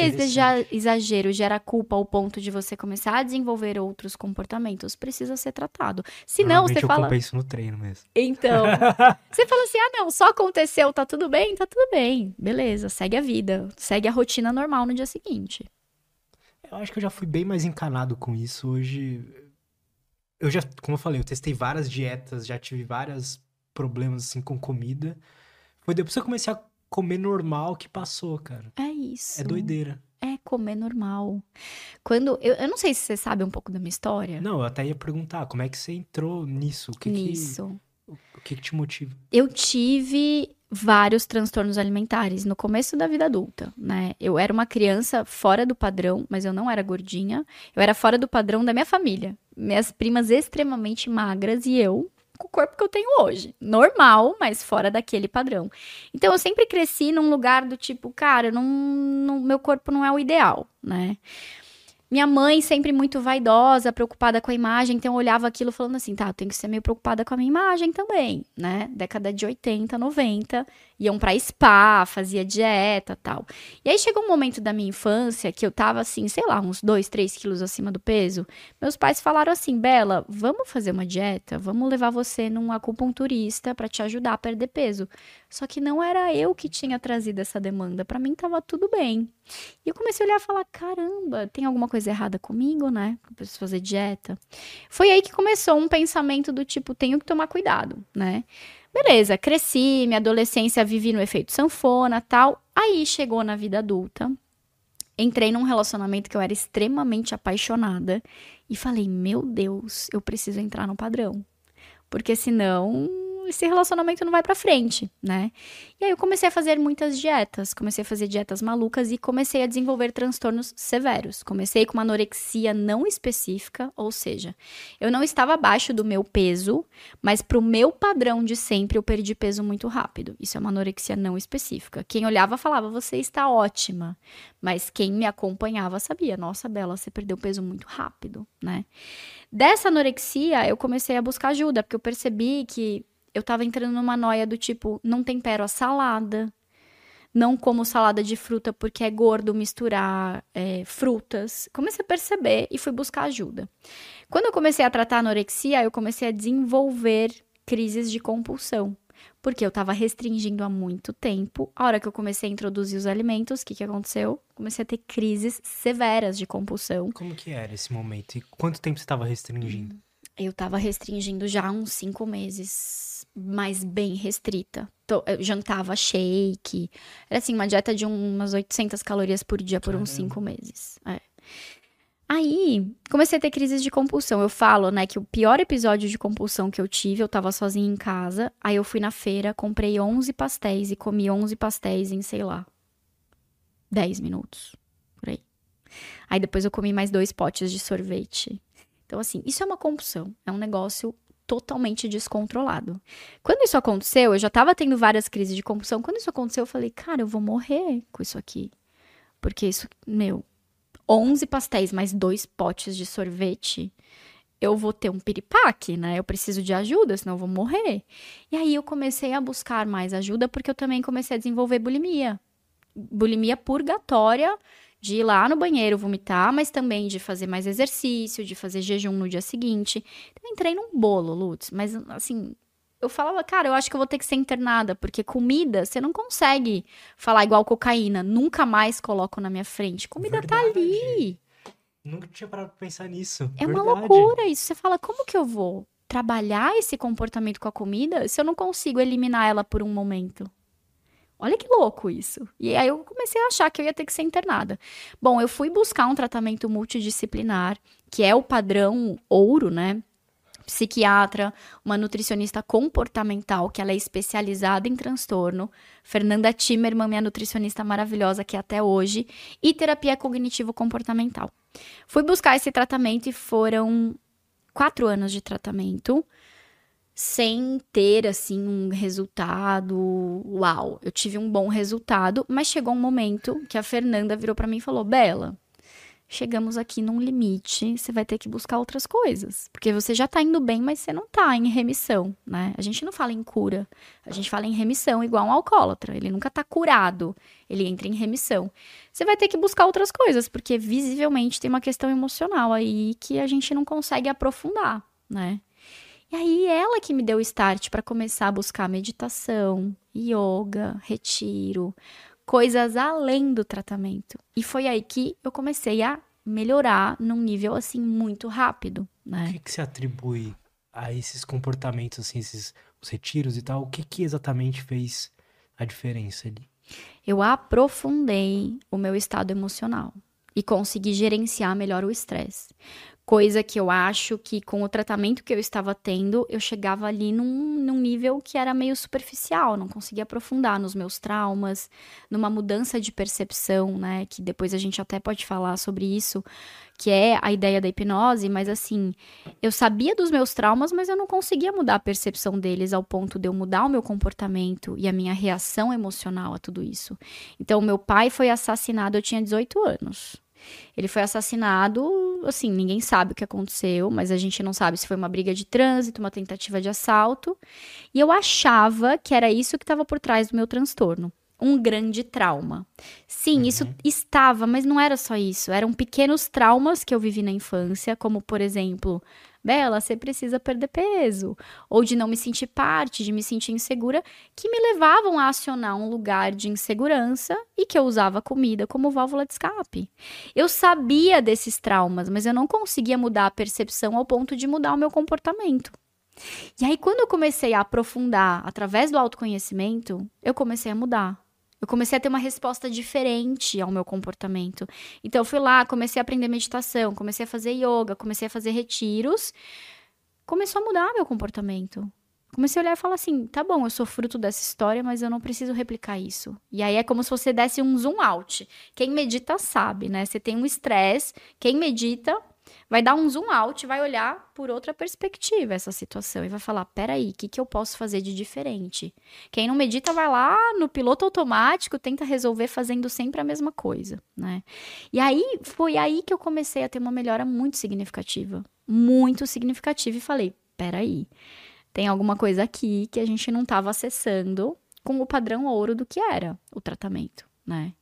exagero gera culpa ao ponto de você começar a desenvolver outros comportamentos, precisa ser tratado. Se não, você eu fala. compenso no treino mesmo. Então, [LAUGHS] você fala assim: ah, não, só aconteceu, tá tudo bem? Tá tudo bem. Beleza, segue a vida. Segue a rotina normal no dia seguinte. Eu acho que eu já fui bem mais encanado com isso. Hoje, eu já, como eu falei, eu testei várias dietas, já tive vários problemas assim com comida. Foi depois que eu comecei a comer normal que passou, cara. É isso. É doideira. É comer normal. Quando. Eu, eu não sei se você sabe um pouco da minha história. Não, eu até ia perguntar, como é que você entrou nisso? O que nisso. que, o que que te motiva? Eu tive vários transtornos alimentares no começo da vida adulta, né? Eu era uma criança fora do padrão, mas eu não era gordinha. Eu era fora do padrão da minha família. Minhas primas extremamente magras e eu com o corpo que eu tenho hoje. Normal, mas fora daquele padrão. Então eu sempre cresci num lugar do tipo, cara, não, não- meu corpo não é o ideal, né? Minha mãe sempre muito vaidosa, preocupada com a imagem, então eu olhava aquilo falando assim, tá, eu tenho que ser meio preocupada com a minha imagem também, né? Década de 80, 90, iam pra spa, fazia dieta tal. E aí chegou um momento da minha infância que eu tava assim, sei lá, uns 2, 3 quilos acima do peso. Meus pais falaram assim, Bela, vamos fazer uma dieta? Vamos levar você num acupunturista pra te ajudar a perder peso. Só que não era eu que tinha trazido essa demanda, pra mim tava tudo bem. E eu comecei a olhar e falar: caramba, tem alguma coisa errada comigo, né? Eu preciso fazer dieta. Foi aí que começou um pensamento do tipo: tenho que tomar cuidado, né? Beleza, cresci, minha adolescência vivi no efeito sanfona tal. Aí chegou na vida adulta, entrei num relacionamento que eu era extremamente apaixonada e falei: meu Deus, eu preciso entrar no padrão. Porque senão esse relacionamento não vai pra frente, né? E aí eu comecei a fazer muitas dietas, comecei a fazer dietas malucas e comecei a desenvolver transtornos severos. Comecei com uma anorexia não específica, ou seja, eu não estava abaixo do meu peso, mas pro meu padrão de sempre eu perdi peso muito rápido. Isso é uma anorexia não específica. Quem olhava falava: "Você está ótima", mas quem me acompanhava sabia: "Nossa, Bela, você perdeu peso muito rápido", né? Dessa anorexia, eu comecei a buscar ajuda, porque eu percebi que eu tava entrando numa noia do tipo, não tempero a salada, não como salada de fruta porque é gordo misturar é, frutas. Comecei a perceber e fui buscar ajuda. Quando eu comecei a tratar a anorexia, eu comecei a desenvolver crises de compulsão. Porque eu tava restringindo há muito tempo. A hora que eu comecei a introduzir os alimentos, o que, que aconteceu? Comecei a ter crises severas de compulsão. Como que era esse momento? E quanto tempo você estava restringindo? Eu tava restringindo já há uns cinco meses, mas bem restrita. Jantava shake. Era assim, uma dieta de umas 800 calorias por dia por uns Caramba. cinco meses. É. Aí, comecei a ter crises de compulsão. Eu falo, né, que o pior episódio de compulsão que eu tive, eu tava sozinha em casa. Aí eu fui na feira, comprei 11 pastéis e comi 11 pastéis em, sei lá, 10 minutos. Por aí. Aí depois eu comi mais dois potes de sorvete. Então, assim, isso é uma compulsão. É um negócio totalmente descontrolado. Quando isso aconteceu, eu já tava tendo várias crises de compulsão. Quando isso aconteceu, eu falei, cara, eu vou morrer com isso aqui. Porque isso, meu, 11 pastéis mais dois potes de sorvete, eu vou ter um piripaque, né? Eu preciso de ajuda, senão eu vou morrer. E aí eu comecei a buscar mais ajuda porque eu também comecei a desenvolver bulimia. Bulimia purgatória, de ir lá no banheiro vomitar, mas também de fazer mais exercício, de fazer jejum no dia seguinte. Então, eu entrei num bolo, Lutz, mas assim, eu falava, cara, eu acho que eu vou ter que ser internada, porque comida, você não consegue falar igual cocaína, nunca mais coloco na minha frente. Comida Verdade. tá ali. Nunca tinha parado pra pensar nisso. É Verdade. uma loucura isso. Você fala, como que eu vou trabalhar esse comportamento com a comida se eu não consigo eliminar ela por um momento? Olha que louco isso. E aí eu comecei a achar que eu ia ter que ser internada. Bom, eu fui buscar um tratamento multidisciplinar, que é o padrão ouro, né? psiquiatra, uma nutricionista comportamental, que ela é especializada em transtorno, Fernanda Timmerman, minha nutricionista maravilhosa que é até hoje, e terapia cognitivo-comportamental. Fui buscar esse tratamento e foram quatro anos de tratamento, sem ter, assim, um resultado uau. Eu tive um bom resultado, mas chegou um momento que a Fernanda virou para mim e falou, Bela, chegamos aqui num limite, você vai ter que buscar outras coisas. Porque você já tá indo bem, mas você não tá em remissão, né? A gente não fala em cura, a gente fala em remissão, igual um alcoólatra. Ele nunca tá curado, ele entra em remissão. Você vai ter que buscar outras coisas, porque visivelmente tem uma questão emocional aí que a gente não consegue aprofundar, né? E aí ela que me deu o start para começar a buscar meditação, yoga, retiro, coisas além do tratamento. E foi aí que eu comecei a melhorar num nível assim muito rápido, né? O que, que se atribui a esses comportamentos, assim, esses os retiros e tal? O que que exatamente fez a diferença ali? Eu aprofundei o meu estado emocional e consegui gerenciar melhor o estresse. Coisa que eu acho que com o tratamento que eu estava tendo, eu chegava ali num, num nível que era meio superficial, não conseguia aprofundar nos meus traumas, numa mudança de percepção, né? Que depois a gente até pode falar sobre isso, que é a ideia da hipnose, mas assim, eu sabia dos meus traumas, mas eu não conseguia mudar a percepção deles ao ponto de eu mudar o meu comportamento e a minha reação emocional a tudo isso. Então, meu pai foi assassinado, eu tinha 18 anos. Ele foi assassinado, assim, ninguém sabe o que aconteceu, mas a gente não sabe se foi uma briga de trânsito, uma tentativa de assalto. E eu achava que era isso que estava por trás do meu transtorno. Um grande trauma. Sim, uhum. isso estava, mas não era só isso. Eram pequenos traumas que eu vivi na infância, como, por exemplo, Bela, você precisa perder peso, ou de não me sentir parte, de me sentir insegura, que me levavam a acionar um lugar de insegurança e que eu usava comida como válvula de escape. Eu sabia desses traumas, mas eu não conseguia mudar a percepção ao ponto de mudar o meu comportamento. E aí, quando eu comecei a aprofundar através do autoconhecimento, eu comecei a mudar. Eu comecei a ter uma resposta diferente ao meu comportamento. Então, eu fui lá, comecei a aprender meditação, comecei a fazer yoga, comecei a fazer retiros. Começou a mudar meu comportamento. Comecei a olhar e falar assim: tá bom, eu sou fruto dessa história, mas eu não preciso replicar isso. E aí é como se você desse um zoom out. Quem medita sabe, né? Você tem um estresse, quem medita vai dar um zoom out, vai olhar por outra perspectiva essa situação e vai falar: peraí, o que, que eu posso fazer de diferente? Quem não medita vai lá no piloto automático, tenta resolver fazendo sempre a mesma coisa, né? E aí foi aí que eu comecei a ter uma melhora muito significativa. Muito significativa e falei: peraí, tem alguma coisa aqui que a gente não estava acessando com o padrão ouro do que era o tratamento, né?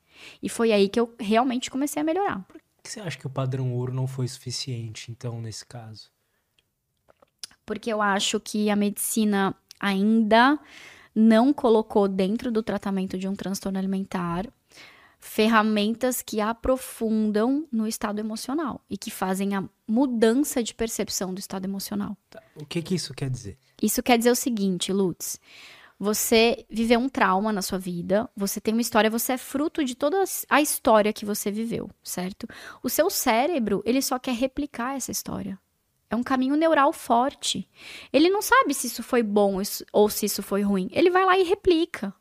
E foi aí que eu realmente comecei a melhorar que você acha que o padrão ouro não foi suficiente, então, nesse caso? Porque eu acho que a medicina ainda não colocou dentro do tratamento de um transtorno alimentar ferramentas que aprofundam no estado emocional e que fazem a mudança de percepção do estado emocional. Tá. O que, que isso quer dizer? Isso quer dizer o seguinte, Lutz. Você viveu um trauma na sua vida, você tem uma história, você é fruto de toda a história que você viveu, certo? O seu cérebro, ele só quer replicar essa história. É um caminho neural forte. Ele não sabe se isso foi bom ou se isso foi ruim. Ele vai lá e replica.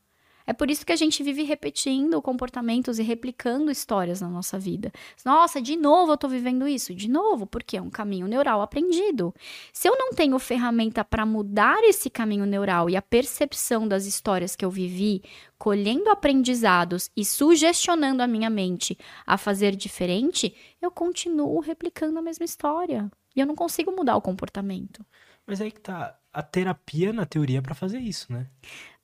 É por isso que a gente vive repetindo comportamentos e replicando histórias na nossa vida. Nossa, de novo eu tô vivendo isso. De novo, porque é um caminho neural aprendido. Se eu não tenho ferramenta para mudar esse caminho neural e a percepção das histórias que eu vivi, colhendo aprendizados e sugestionando a minha mente a fazer diferente, eu continuo replicando a mesma história. E eu não consigo mudar o comportamento. Mas aí que tá a terapia na teoria para fazer isso, né?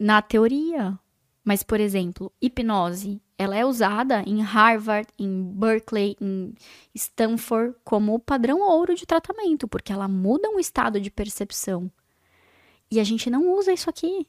Na teoria. Mas, por exemplo, hipnose, ela é usada em Harvard, em Berkeley, em Stanford como o padrão ouro de tratamento, porque ela muda um estado de percepção. E a gente não usa isso aqui.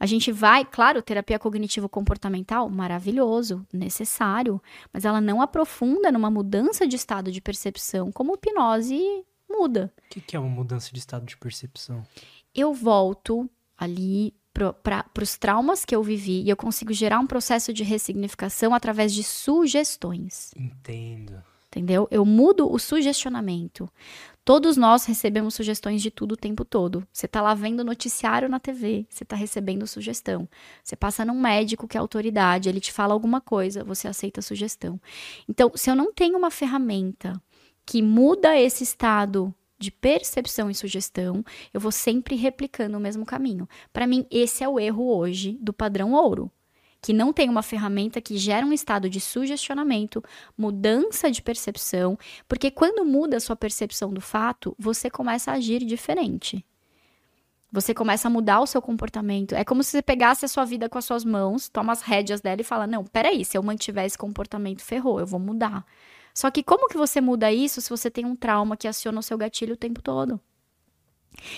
A gente vai, claro, terapia cognitivo-comportamental, maravilhoso, necessário, mas ela não aprofunda numa mudança de estado de percepção como hipnose muda. O que, que é uma mudança de estado de percepção? Eu volto ali para os traumas que eu vivi e eu consigo gerar um processo de ressignificação através de sugestões. Entendo. Entendeu? Eu mudo o sugestionamento. Todos nós recebemos sugestões de tudo o tempo todo. Você está lá vendo noticiário na TV, você está recebendo sugestão. Você passa num médico que é autoridade, ele te fala alguma coisa, você aceita a sugestão. Então, se eu não tenho uma ferramenta que muda esse estado de percepção e sugestão, eu vou sempre replicando o mesmo caminho. Para mim, esse é o erro hoje do padrão ouro, que não tem uma ferramenta que gera um estado de sugestionamento, mudança de percepção, porque quando muda a sua percepção do fato, você começa a agir diferente. Você começa a mudar o seu comportamento. É como se você pegasse a sua vida com as suas mãos, toma as rédeas dela e fala: Não, peraí, se eu mantiver esse comportamento, ferrou, eu vou mudar. Só que como que você muda isso se você tem um trauma que aciona o seu gatilho o tempo todo?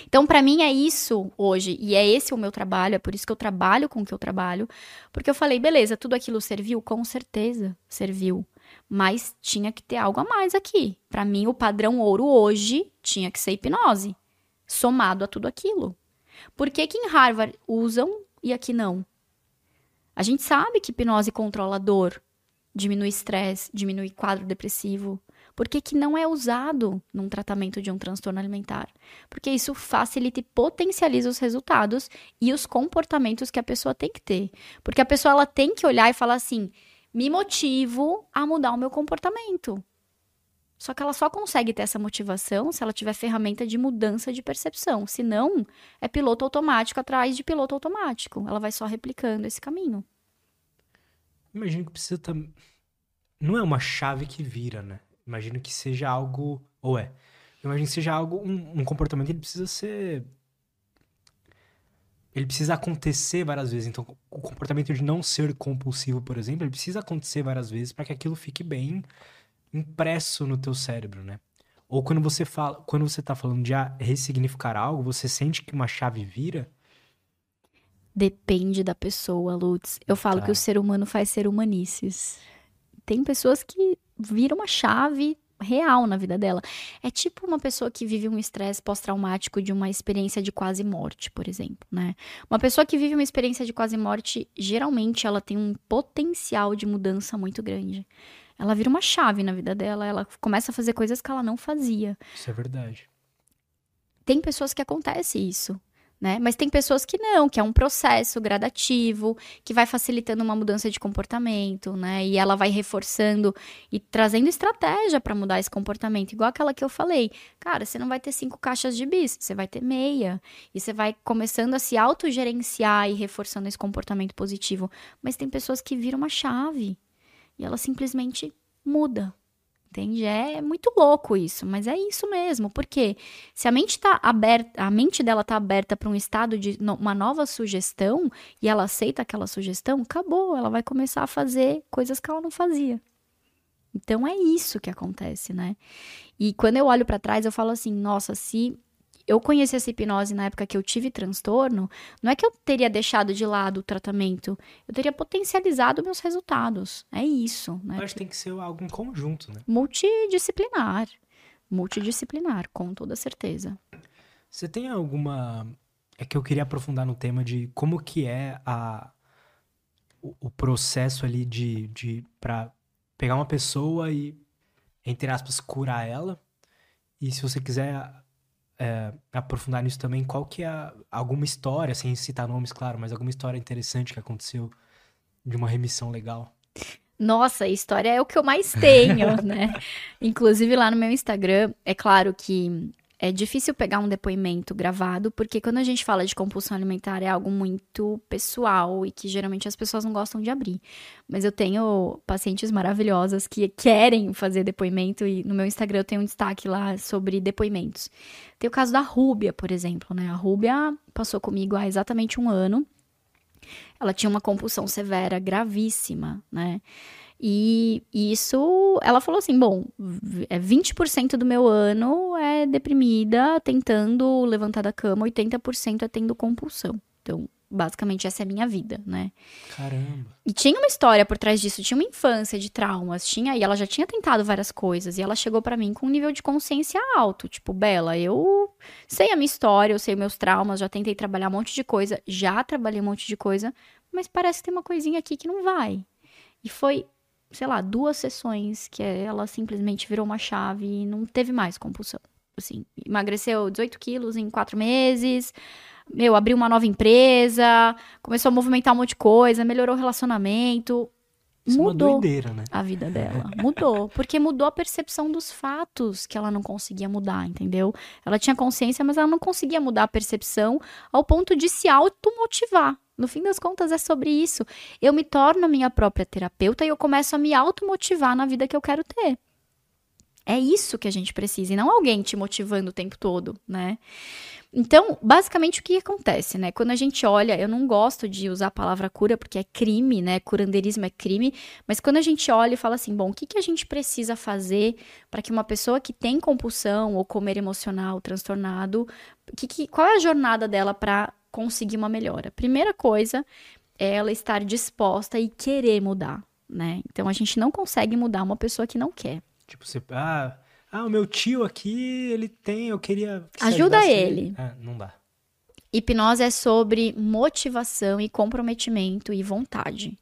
Então, para mim é isso hoje, e é esse o meu trabalho, é por isso que eu trabalho com o que eu trabalho, porque eu falei, beleza, tudo aquilo serviu? Com certeza serviu, mas tinha que ter algo a mais aqui. Para mim, o padrão ouro hoje tinha que ser hipnose, somado a tudo aquilo. Por que, que em Harvard usam e aqui não? A gente sabe que hipnose controla a dor, diminui estresse, diminui quadro depressivo. Por que, que não é usado num tratamento de um transtorno alimentar? Porque isso facilita e potencializa os resultados e os comportamentos que a pessoa tem que ter. Porque a pessoa ela tem que olhar e falar assim: me motivo a mudar o meu comportamento. Só que ela só consegue ter essa motivação se ela tiver ferramenta de mudança de percepção. Se não, é piloto automático atrás de piloto automático. Ela vai só replicando esse caminho. Imagino que precisa também. Não é uma chave que vira, né? Imagino que seja algo. Ou é? Imagino que seja algo. Um, um comportamento ele precisa ser. Ele precisa acontecer várias vezes. Então, o comportamento de não ser compulsivo, por exemplo, ele precisa acontecer várias vezes para que aquilo fique bem impresso no teu cérebro, né? Ou quando você fala, quando você tá falando de ressignificar algo, você sente que uma chave vira, Depende da pessoa, Lutz. Eu falo tá. que o ser humano faz ser humanices. Tem pessoas que viram uma chave real na vida dela. É tipo uma pessoa que vive um estresse pós-traumático de uma experiência de quase morte, por exemplo, né? Uma pessoa que vive uma experiência de quase morte, geralmente ela tem um potencial de mudança muito grande. Ela vira uma chave na vida dela, ela começa a fazer coisas que ela não fazia. Isso é verdade. Tem pessoas que acontece isso né? Mas tem pessoas que não, que é um processo gradativo, que vai facilitando uma mudança de comportamento, né? E ela vai reforçando e trazendo estratégia para mudar esse comportamento, igual aquela que eu falei. Cara, você não vai ter cinco caixas de bis, você vai ter meia. E você vai começando a se autogerenciar e reforçando esse comportamento positivo. Mas tem pessoas que viram uma chave e ela simplesmente muda. Entende? É muito louco isso, mas é isso mesmo. Porque se a mente tá aberta, a mente dela tá aberta para um estado de no, uma nova sugestão e ela aceita aquela sugestão, acabou, ela vai começar a fazer coisas que ela não fazia. Então é isso que acontece, né? E quando eu olho para trás, eu falo assim, nossa, se eu conheci essa hipnose na época que eu tive transtorno, não é que eu teria deixado de lado o tratamento, eu teria potencializado meus resultados. É isso, né? Mas tem que ser algo em conjunto, né? Multidisciplinar. Multidisciplinar, com toda certeza. Você tem alguma É que eu queria aprofundar no tema de como que é a, o, o processo ali de, de para pegar uma pessoa e, entre aspas, curar ela. E se você quiser é, aprofundar nisso também, qual que é alguma história, sem citar nomes, claro, mas alguma história interessante que aconteceu de uma remissão legal? Nossa, história é o que eu mais tenho, [LAUGHS] né? Inclusive lá no meu Instagram, é claro que é difícil pegar um depoimento gravado, porque quando a gente fala de compulsão alimentar é algo muito pessoal e que geralmente as pessoas não gostam de abrir. Mas eu tenho pacientes maravilhosas que querem fazer depoimento e no meu Instagram eu tenho um destaque lá sobre depoimentos. Tem o caso da Rúbia, por exemplo, né? A Rúbia passou comigo há exatamente um ano. Ela tinha uma compulsão severa, gravíssima, né? E isso, ela falou assim: bom, é 20% do meu ano é deprimida, tentando levantar da cama, 80% é tendo compulsão. Então, basicamente, essa é a minha vida, né? Caramba. E tinha uma história por trás disso, tinha uma infância de traumas, tinha, e ela já tinha tentado várias coisas, e ela chegou para mim com um nível de consciência alto, tipo, Bela, eu sei a minha história, eu sei meus traumas, já tentei trabalhar um monte de coisa, já trabalhei um monte de coisa, mas parece que tem uma coisinha aqui que não vai. E foi sei lá, duas sessões que ela simplesmente virou uma chave e não teve mais compulsão. Assim, emagreceu 18 quilos em quatro meses, meu, abriu uma nova empresa, começou a movimentar um monte de coisa, melhorou o relacionamento. Isso mudou é uma doideira, né? a vida dela. Mudou. Porque mudou a percepção dos fatos que ela não conseguia mudar, entendeu? Ela tinha consciência, mas ela não conseguia mudar a percepção ao ponto de se automotivar. No fim das contas, é sobre isso. Eu me torno a minha própria terapeuta e eu começo a me automotivar na vida que eu quero ter. É isso que a gente precisa, e não alguém te motivando o tempo todo, né? Então, basicamente, o que acontece, né? Quando a gente olha, eu não gosto de usar a palavra cura porque é crime, né? Curandeirismo é crime, mas quando a gente olha e fala assim, bom, o que, que a gente precisa fazer para que uma pessoa que tem compulsão ou comer emocional transtornado, que, que, qual é a jornada dela para conseguir uma melhora? Primeira coisa é ela estar disposta e querer mudar, né? Então, a gente não consegue mudar uma pessoa que não quer. Tipo, você. Ah, ah, o meu tio aqui, ele tem, eu queria. que Ajuda ele. Ah, não dá. Hipnose é sobre motivação e comprometimento e vontade.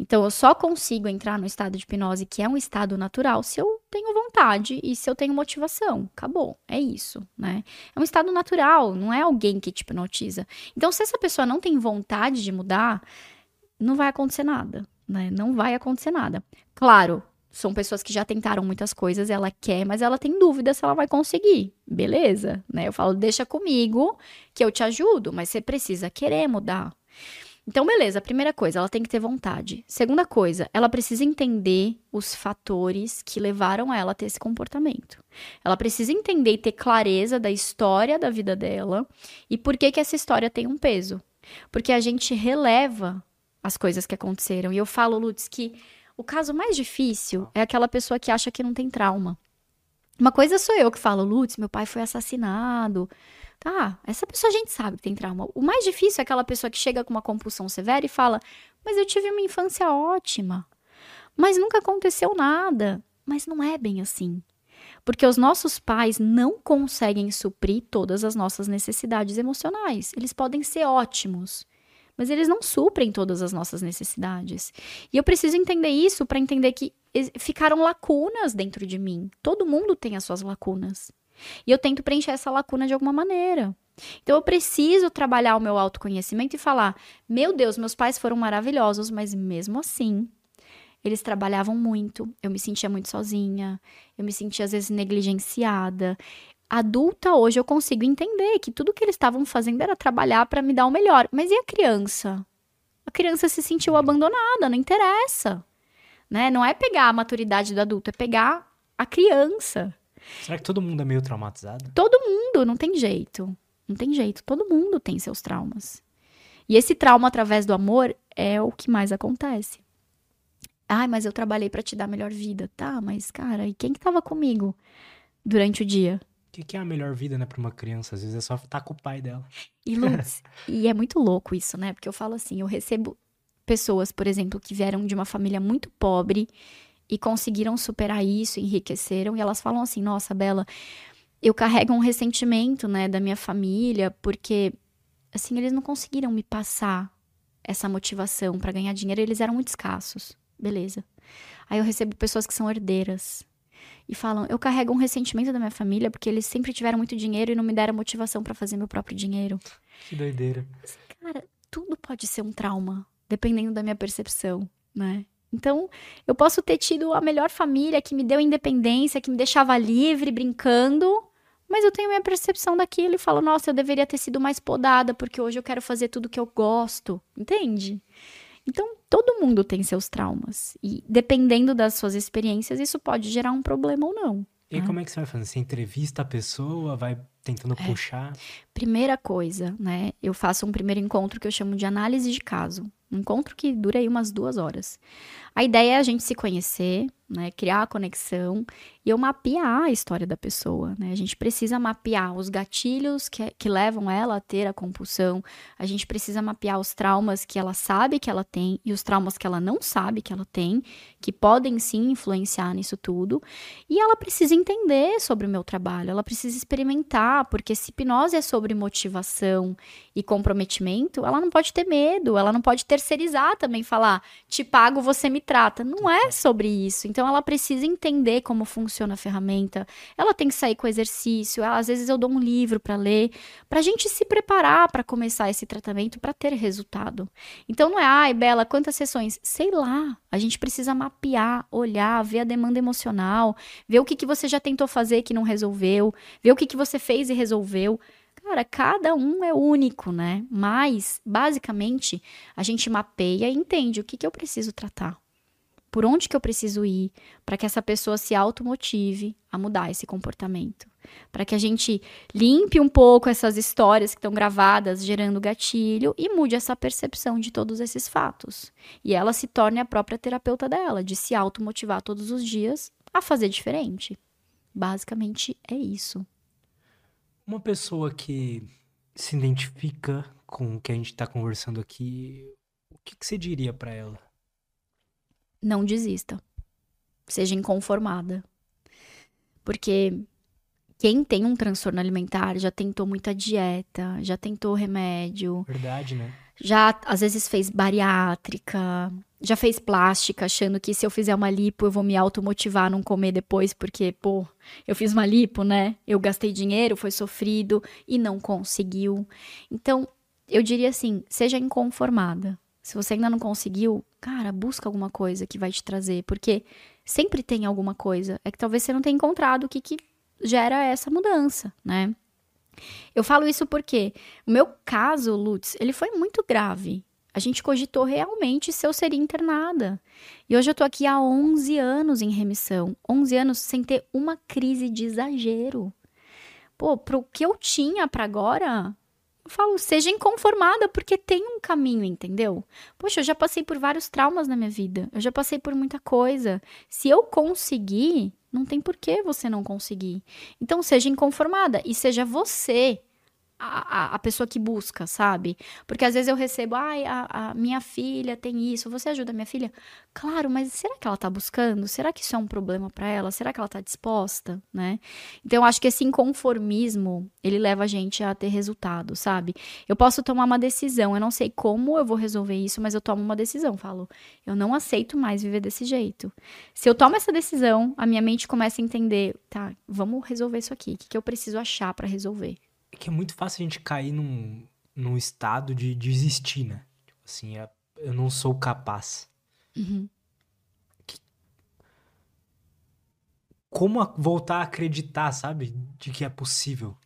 Então, eu só consigo entrar no estado de hipnose, que é um estado natural, se eu tenho vontade e se eu tenho motivação. Acabou. É isso, né? É um estado natural, não é alguém que te hipnotiza. Então, se essa pessoa não tem vontade de mudar, não vai acontecer nada, né? Não vai acontecer nada. Claro, são pessoas que já tentaram muitas coisas, ela quer, mas ela tem dúvida se ela vai conseguir. Beleza, né? Eu falo, deixa comigo que eu te ajudo, mas você precisa querer mudar. Então, beleza, primeira coisa, ela tem que ter vontade. Segunda coisa, ela precisa entender os fatores que levaram ela a ter esse comportamento. Ela precisa entender e ter clareza da história da vida dela e por que que essa história tem um peso. Porque a gente releva as coisas que aconteceram. E eu falo, Lutz, que o caso mais difícil é aquela pessoa que acha que não tem trauma. Uma coisa sou eu que falo, Lutz, meu pai foi assassinado. Tá, essa pessoa a gente sabe que tem trauma. O mais difícil é aquela pessoa que chega com uma compulsão severa e fala: Mas eu tive uma infância ótima. Mas nunca aconteceu nada. Mas não é bem assim. Porque os nossos pais não conseguem suprir todas as nossas necessidades emocionais. Eles podem ser ótimos, mas eles não suprem todas as nossas necessidades. E eu preciso entender isso para entender que ficaram lacunas dentro de mim. Todo mundo tem as suas lacunas. E eu tento preencher essa lacuna de alguma maneira. Então eu preciso trabalhar o meu autoconhecimento e falar: meu Deus, meus pais foram maravilhosos, mas mesmo assim, eles trabalhavam muito, eu me sentia muito sozinha, eu me sentia às vezes negligenciada. Adulta hoje eu consigo entender que tudo que eles estavam fazendo era trabalhar para me dar o melhor. Mas e a criança? A criança se sentiu abandonada, não interessa. Né? Não é pegar a maturidade do adulto, é pegar a criança. Será que todo mundo é meio traumatizado? Todo mundo, não tem jeito. Não tem jeito. Todo mundo tem seus traumas. E esse trauma através do amor é o que mais acontece. Ai, mas eu trabalhei pra te dar a melhor vida. Tá, mas cara, e quem que tava comigo durante o dia? O que, que é a melhor vida, né, pra uma criança? Às vezes é só estar com o pai dela. E Lutz, [LAUGHS] e é muito louco isso, né? Porque eu falo assim, eu recebo pessoas, por exemplo, que vieram de uma família muito pobre e conseguiram superar isso, enriqueceram, e elas falam assim: "Nossa, Bela, eu carrego um ressentimento, né, da minha família, porque assim, eles não conseguiram me passar essa motivação para ganhar dinheiro, eles eram muito escassos. Beleza. Aí eu recebo pessoas que são herdeiras e falam: "Eu carrego um ressentimento da minha família porque eles sempre tiveram muito dinheiro e não me deram motivação para fazer meu próprio dinheiro". Que doideira. Cara, tudo pode ser um trauma, dependendo da minha percepção, né? Então, eu posso ter tido a melhor família que me deu independência, que me deixava livre, brincando, mas eu tenho minha percepção daquilo e falo, nossa, eu deveria ter sido mais podada, porque hoje eu quero fazer tudo que eu gosto, entende? Então, todo mundo tem seus traumas. E dependendo das suas experiências, isso pode gerar um problema ou não. E né? como é que você vai fazer? Você entrevista a pessoa, vai tentando É. puxar? Primeira coisa, né? Eu faço um primeiro encontro que eu chamo de análise de caso. Um encontro que dura aí umas duas horas. A ideia é a gente se conhecer, né? Criar a conexão e eu mapear a história da pessoa, né? A gente precisa mapear os gatilhos que, que levam ela a ter a compulsão. A gente precisa mapear os traumas que ela sabe que ela tem e os traumas que ela não sabe que ela tem, que podem sim influenciar nisso tudo. E ela precisa entender sobre o meu trabalho, ela precisa experimentar, porque se hipnose é sobre motivação e comprometimento, ela não pode ter medo, ela não pode terceirizar também, falar, te pago, você me trata. Não é sobre isso. Então ela precisa entender como funciona a ferramenta, ela tem que sair com exercício, ela- às vezes eu dou um livro para ler, pra gente se preparar para começar esse tratamento para ter resultado. Então não é, ai, Bela, quantas sessões? Sei lá. A gente precisa mapear, olhar, ver a demanda emocional, ver o que, que você já tentou fazer que não resolveu, ver o que, que você fez e resolveu. Cara, cada um é único, né? Mas, basicamente, a gente mapeia e entende o que, que eu preciso tratar. Por onde que eu preciso ir para que essa pessoa se automotive a mudar esse comportamento? Para que a gente limpe um pouco essas histórias que estão gravadas, gerando gatilho, e mude essa percepção de todos esses fatos. E ela se torne a própria terapeuta dela, de se automotivar todos os dias a fazer diferente. Basicamente é isso. Uma pessoa que se identifica com o que a gente tá conversando aqui, o que, que você diria pra ela? não desista. Seja inconformada. Porque quem tem um transtorno alimentar já tentou muita dieta, já tentou remédio, Verdade, né? Já às vezes fez bariátrica, já fez plástica, achando que se eu fizer uma lipo eu vou me automotivar a não comer depois, porque, pô, eu fiz uma lipo, né? Eu gastei dinheiro, foi sofrido e não conseguiu. Então, eu diria assim: seja inconformada. Se você ainda não conseguiu, cara, busca alguma coisa que vai te trazer, porque sempre tem alguma coisa. É que talvez você não tenha encontrado o que, que gera essa mudança, né? Eu falo isso porque o meu caso, Lutz, ele foi muito grave. A gente cogitou realmente se eu seria internada. E hoje eu tô aqui há 11 anos em remissão. 11 anos sem ter uma crise de exagero. Pô, pro que eu tinha para agora, eu falo, seja inconformada, porque tem um caminho, entendeu? Poxa, eu já passei por vários traumas na minha vida. Eu já passei por muita coisa. Se eu conseguir, não tem por que você não conseguir. Então, seja inconformada e seja você a, a, pessoa que busca, sabe? Porque às vezes eu recebo, ai, a, a minha filha tem isso, você ajuda a minha filha? Claro, mas será que ela tá buscando? Será que isso é um problema para ela? Será que ela tá disposta, né? Então eu acho que esse inconformismo, ele leva a gente a ter resultado, sabe? Eu posso tomar uma decisão, eu não sei como eu vou resolver isso, mas eu tomo uma decisão, falo, eu não aceito mais viver desse jeito. Se eu tomo essa decisão, a minha mente começa a entender, tá, vamos resolver isso aqui, o que, que eu preciso achar para resolver? É que é muito fácil a gente cair num, num estado de desistir, né? Tipo assim, é- eu não sou capaz. Uhum. Como a- voltar a acreditar, sabe? De que é possível.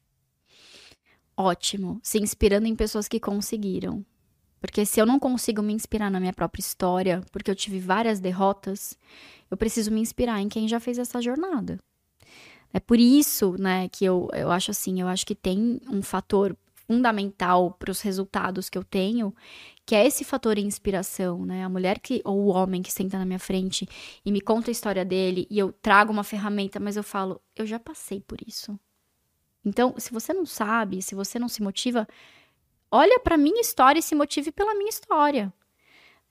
Ótimo, se inspirando em pessoas que conseguiram. Porque se eu não consigo me inspirar na minha própria história, porque eu tive várias derrotas, eu preciso me inspirar em quem já fez essa jornada. É por isso, né, que eu, eu acho assim, eu acho que tem um fator fundamental para os resultados que eu tenho, que é esse fator inspiração, né? A mulher que ou o homem que senta na minha frente e me conta a história dele e eu trago uma ferramenta, mas eu falo, eu já passei por isso. Então, se você não sabe, se você não se motiva, olha para minha história e se motive pela minha história.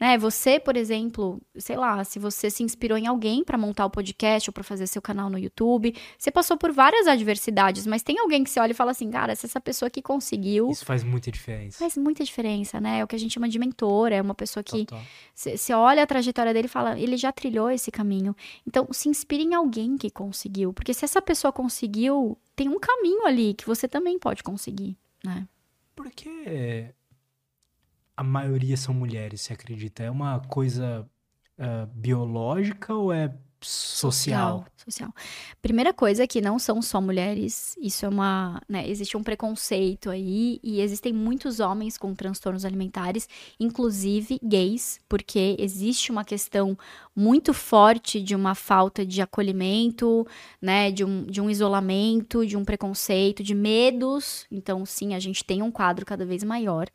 Né? Você, por exemplo, sei lá, se você se inspirou em alguém para montar o podcast ou para fazer seu canal no YouTube, você passou por várias adversidades, mas tem alguém que você olha e fala assim, cara, se essa pessoa que conseguiu. Isso faz muita diferença. Faz muita diferença, né? É o que a gente chama de mentor, é uma pessoa que você olha a trajetória dele e fala, ele já trilhou esse caminho. Então, se inspire em alguém que conseguiu, porque se essa pessoa conseguiu, tem um caminho ali que você também pode conseguir, né? Porque a maioria são mulheres, você acredita? É uma coisa uh, biológica ou é social. social. Primeira coisa é que não são só mulheres, isso é uma, né, existe um preconceito aí e existem muitos homens com transtornos alimentares, inclusive gays, porque existe uma questão muito forte de uma falta de acolhimento, né, de um, de um isolamento, de um preconceito, de medos. Então, sim, a gente tem um quadro cada vez maior.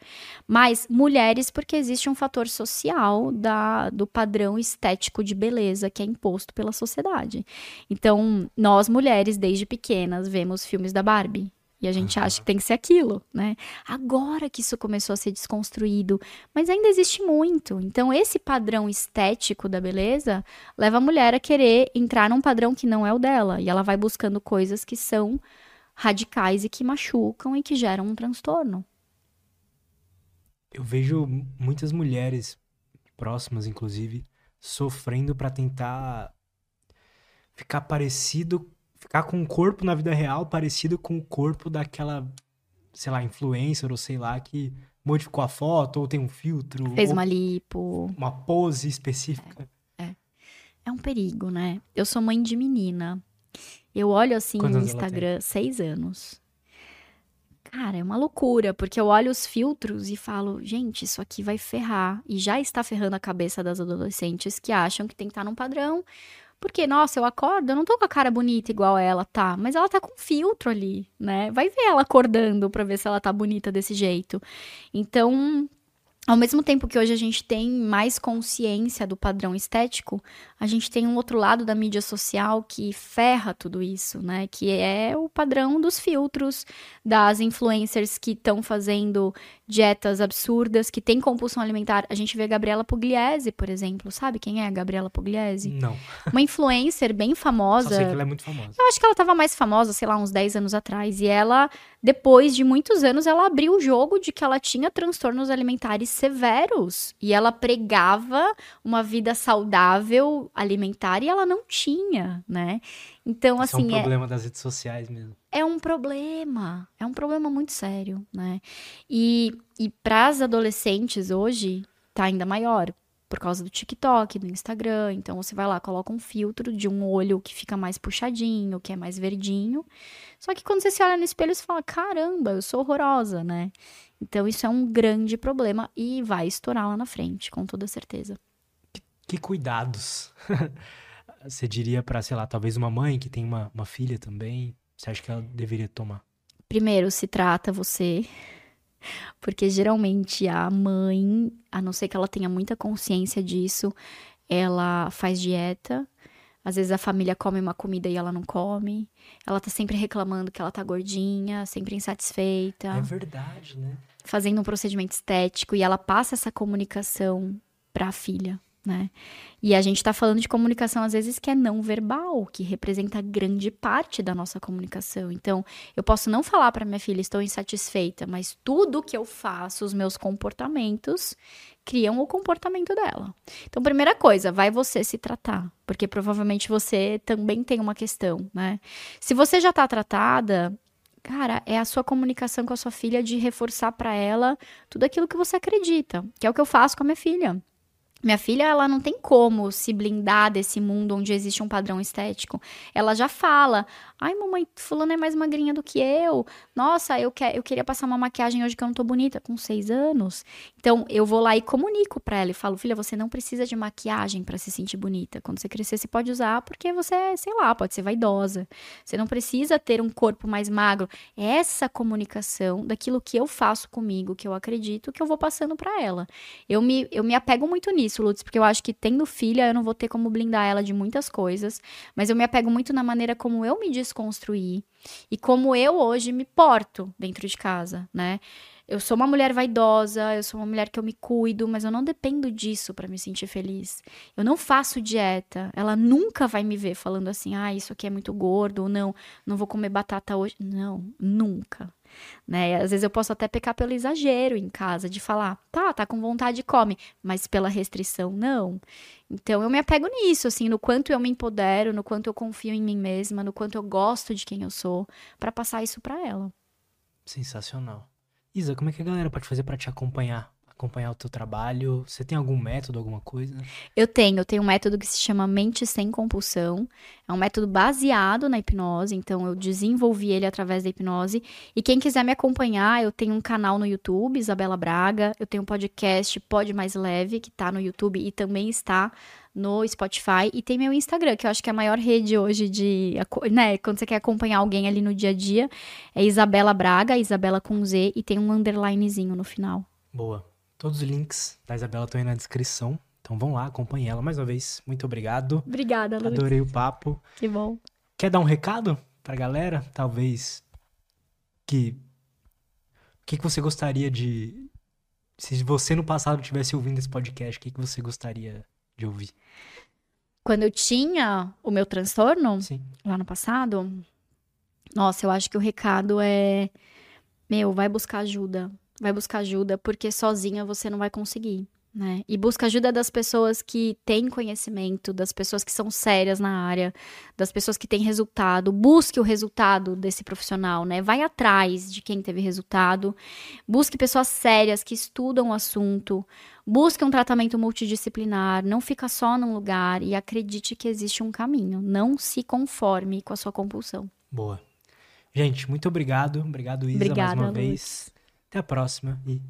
Mas mulheres, porque existe um fator social da, do padrão estético de beleza que é imposto pela sociedade. Então, nós mulheres, desde pequenas, vemos filmes da Barbie. E a gente uhum. acha que tem que ser aquilo, né? Agora que isso começou a ser desconstruído, mas ainda existe muito. Então, esse padrão estético da beleza leva a mulher a querer entrar num padrão que não é o dela. E ela vai buscando coisas que são radicais e que machucam e que geram um transtorno. Eu vejo muitas mulheres próximas, inclusive, sofrendo para tentar ficar parecido, ficar com o corpo na vida real parecido com o corpo daquela, sei lá, influencer ou sei lá, que modificou a foto ou tem um filtro. Fez uma lipo. Uma pose específica. É, é. é um perigo, né? Eu sou mãe de menina. Eu olho assim Quantos no Instagram, seis anos. Cara, é uma loucura, porque eu olho os filtros e falo, gente, isso aqui vai ferrar. E já está ferrando a cabeça das adolescentes que acham que tem que estar num padrão porque, nossa, eu acordo, eu não tô com a cara bonita igual ela tá, mas ela tá com filtro ali, né? Vai ver ela acordando pra ver se ela tá bonita desse jeito. Então, ao mesmo tempo que hoje a gente tem mais consciência do padrão estético, a gente tem um outro lado da mídia social que ferra tudo isso, né? Que é o padrão dos filtros, das influencers que estão fazendo dietas absurdas, que tem compulsão alimentar. A gente vê a Gabriela Pugliese, por exemplo. Sabe quem é a Gabriela Pugliese? Não. Uma influencer bem famosa. [LAUGHS] Só sei que ela é muito famosa. Eu acho que ela estava mais famosa, sei lá, uns 10 anos atrás. E ela, depois de muitos anos, ela abriu o jogo de que ela tinha transtornos alimentares severos. E ela pregava uma vida saudável alimentar e ela não tinha, né? Então, Isso assim. É um problema é... das redes sociais mesmo é um problema, é um problema muito sério, né? E, e para as adolescentes hoje, tá ainda maior, por causa do TikTok, do Instagram. Então você vai lá, coloca um filtro de um olho que fica mais puxadinho, que é mais verdinho. Só que quando você se olha no espelho, você fala: caramba, eu sou horrorosa, né? Então isso é um grande problema e vai estourar lá na frente, com toda certeza. Que, que cuidados [LAUGHS] você diria para, sei lá, talvez uma mãe que tem uma, uma filha também? Você acha que ela deveria tomar? Primeiro, se trata você. Porque geralmente a mãe, a não ser que ela tenha muita consciência disso, ela faz dieta. Às vezes a família come uma comida e ela não come. Ela tá sempre reclamando que ela tá gordinha, sempre insatisfeita. É verdade, né? Fazendo um procedimento estético e ela passa essa comunicação para a filha né? E a gente está falando de comunicação, às vezes, que é não verbal, que representa grande parte da nossa comunicação. Então, eu posso não falar para minha filha, estou insatisfeita, mas tudo que eu faço, os meus comportamentos, criam o comportamento dela. Então, primeira coisa, vai você se tratar, porque provavelmente você também tem uma questão, né? Se você já está tratada, cara, é a sua comunicação com a sua filha de reforçar para ela tudo aquilo que você acredita, que é o que eu faço com a minha filha. Minha filha, ela não tem como se blindar desse mundo onde existe um padrão estético. Ela já fala: Ai, mamãe, fulano é mais magrinha do que eu. Nossa, eu, eu queria passar uma maquiagem hoje que eu não tô bonita, com seis anos. Então, eu vou lá e comunico pra ela e falo: Filha, você não precisa de maquiagem para se sentir bonita. Quando você crescer, você pode usar porque você, é, sei lá, pode ser vaidosa. Você não precisa ter um corpo mais magro. Essa comunicação daquilo que eu faço comigo, que eu acredito, que eu vou passando para ela. Eu me, eu me apego muito nisso isso, Lutz, porque eu acho que tendo filha, eu não vou ter como blindar ela de muitas coisas, mas eu me apego muito na maneira como eu me desconstruí e como eu hoje me porto dentro de casa, né? Eu sou uma mulher vaidosa, eu sou uma mulher que eu me cuido, mas eu não dependo disso para me sentir feliz. Eu não faço dieta. Ela nunca vai me ver falando assim: "Ah, isso aqui é muito gordo", ou não, não vou comer batata hoje. Não, nunca. Né? Às vezes eu posso até pecar pelo exagero em casa, de falar, tá, tá com vontade, come, mas pela restrição, não. Então eu me apego nisso, assim, no quanto eu me empodero, no quanto eu confio em mim mesma, no quanto eu gosto de quem eu sou, para passar isso para ela. Sensacional. Isa, como é que a galera pode fazer para te acompanhar? Acompanhar o teu trabalho? Você tem algum método, alguma coisa? Eu tenho, eu tenho um método que se chama Mente Sem Compulsão. É um método baseado na hipnose, então eu desenvolvi ele através da hipnose. E quem quiser me acompanhar, eu tenho um canal no YouTube, Isabela Braga. Eu tenho um podcast Pode Mais Leve, que tá no YouTube e também está no Spotify e tem meu Instagram, que eu acho que é a maior rede hoje de, né, quando você quer acompanhar alguém ali no dia a dia, é Isabela Braga, Isabela com Z e tem um underlinezinho no final. Boa. Todos os links da Isabela estão aí na descrição. Então vão lá, acompanhem ela mais uma vez. Muito obrigado. Obrigada, Luiz. Adorei o papo. Que bom. Quer dar um recado pra galera? Talvez que o que, que você gostaria de se você no passado tivesse ouvindo esse podcast, o que, que você gostaria de ouvir? Quando eu tinha o meu transtorno, Sim. lá no passado, nossa, eu acho que o recado é: meu, vai buscar ajuda. Vai buscar ajuda, porque sozinha você não vai conseguir. Né? E busca ajuda das pessoas que têm conhecimento, das pessoas que são sérias na área, das pessoas que têm resultado. Busque o resultado desse profissional, né? Vai atrás de quem teve resultado. Busque pessoas sérias que estudam o assunto. Busque um tratamento multidisciplinar. Não fica só num lugar e acredite que existe um caminho. Não se conforme com a sua compulsão. Boa. Gente, muito obrigado. Obrigado, Isa, Obrigada, mais uma Luiz. vez. Até a próxima e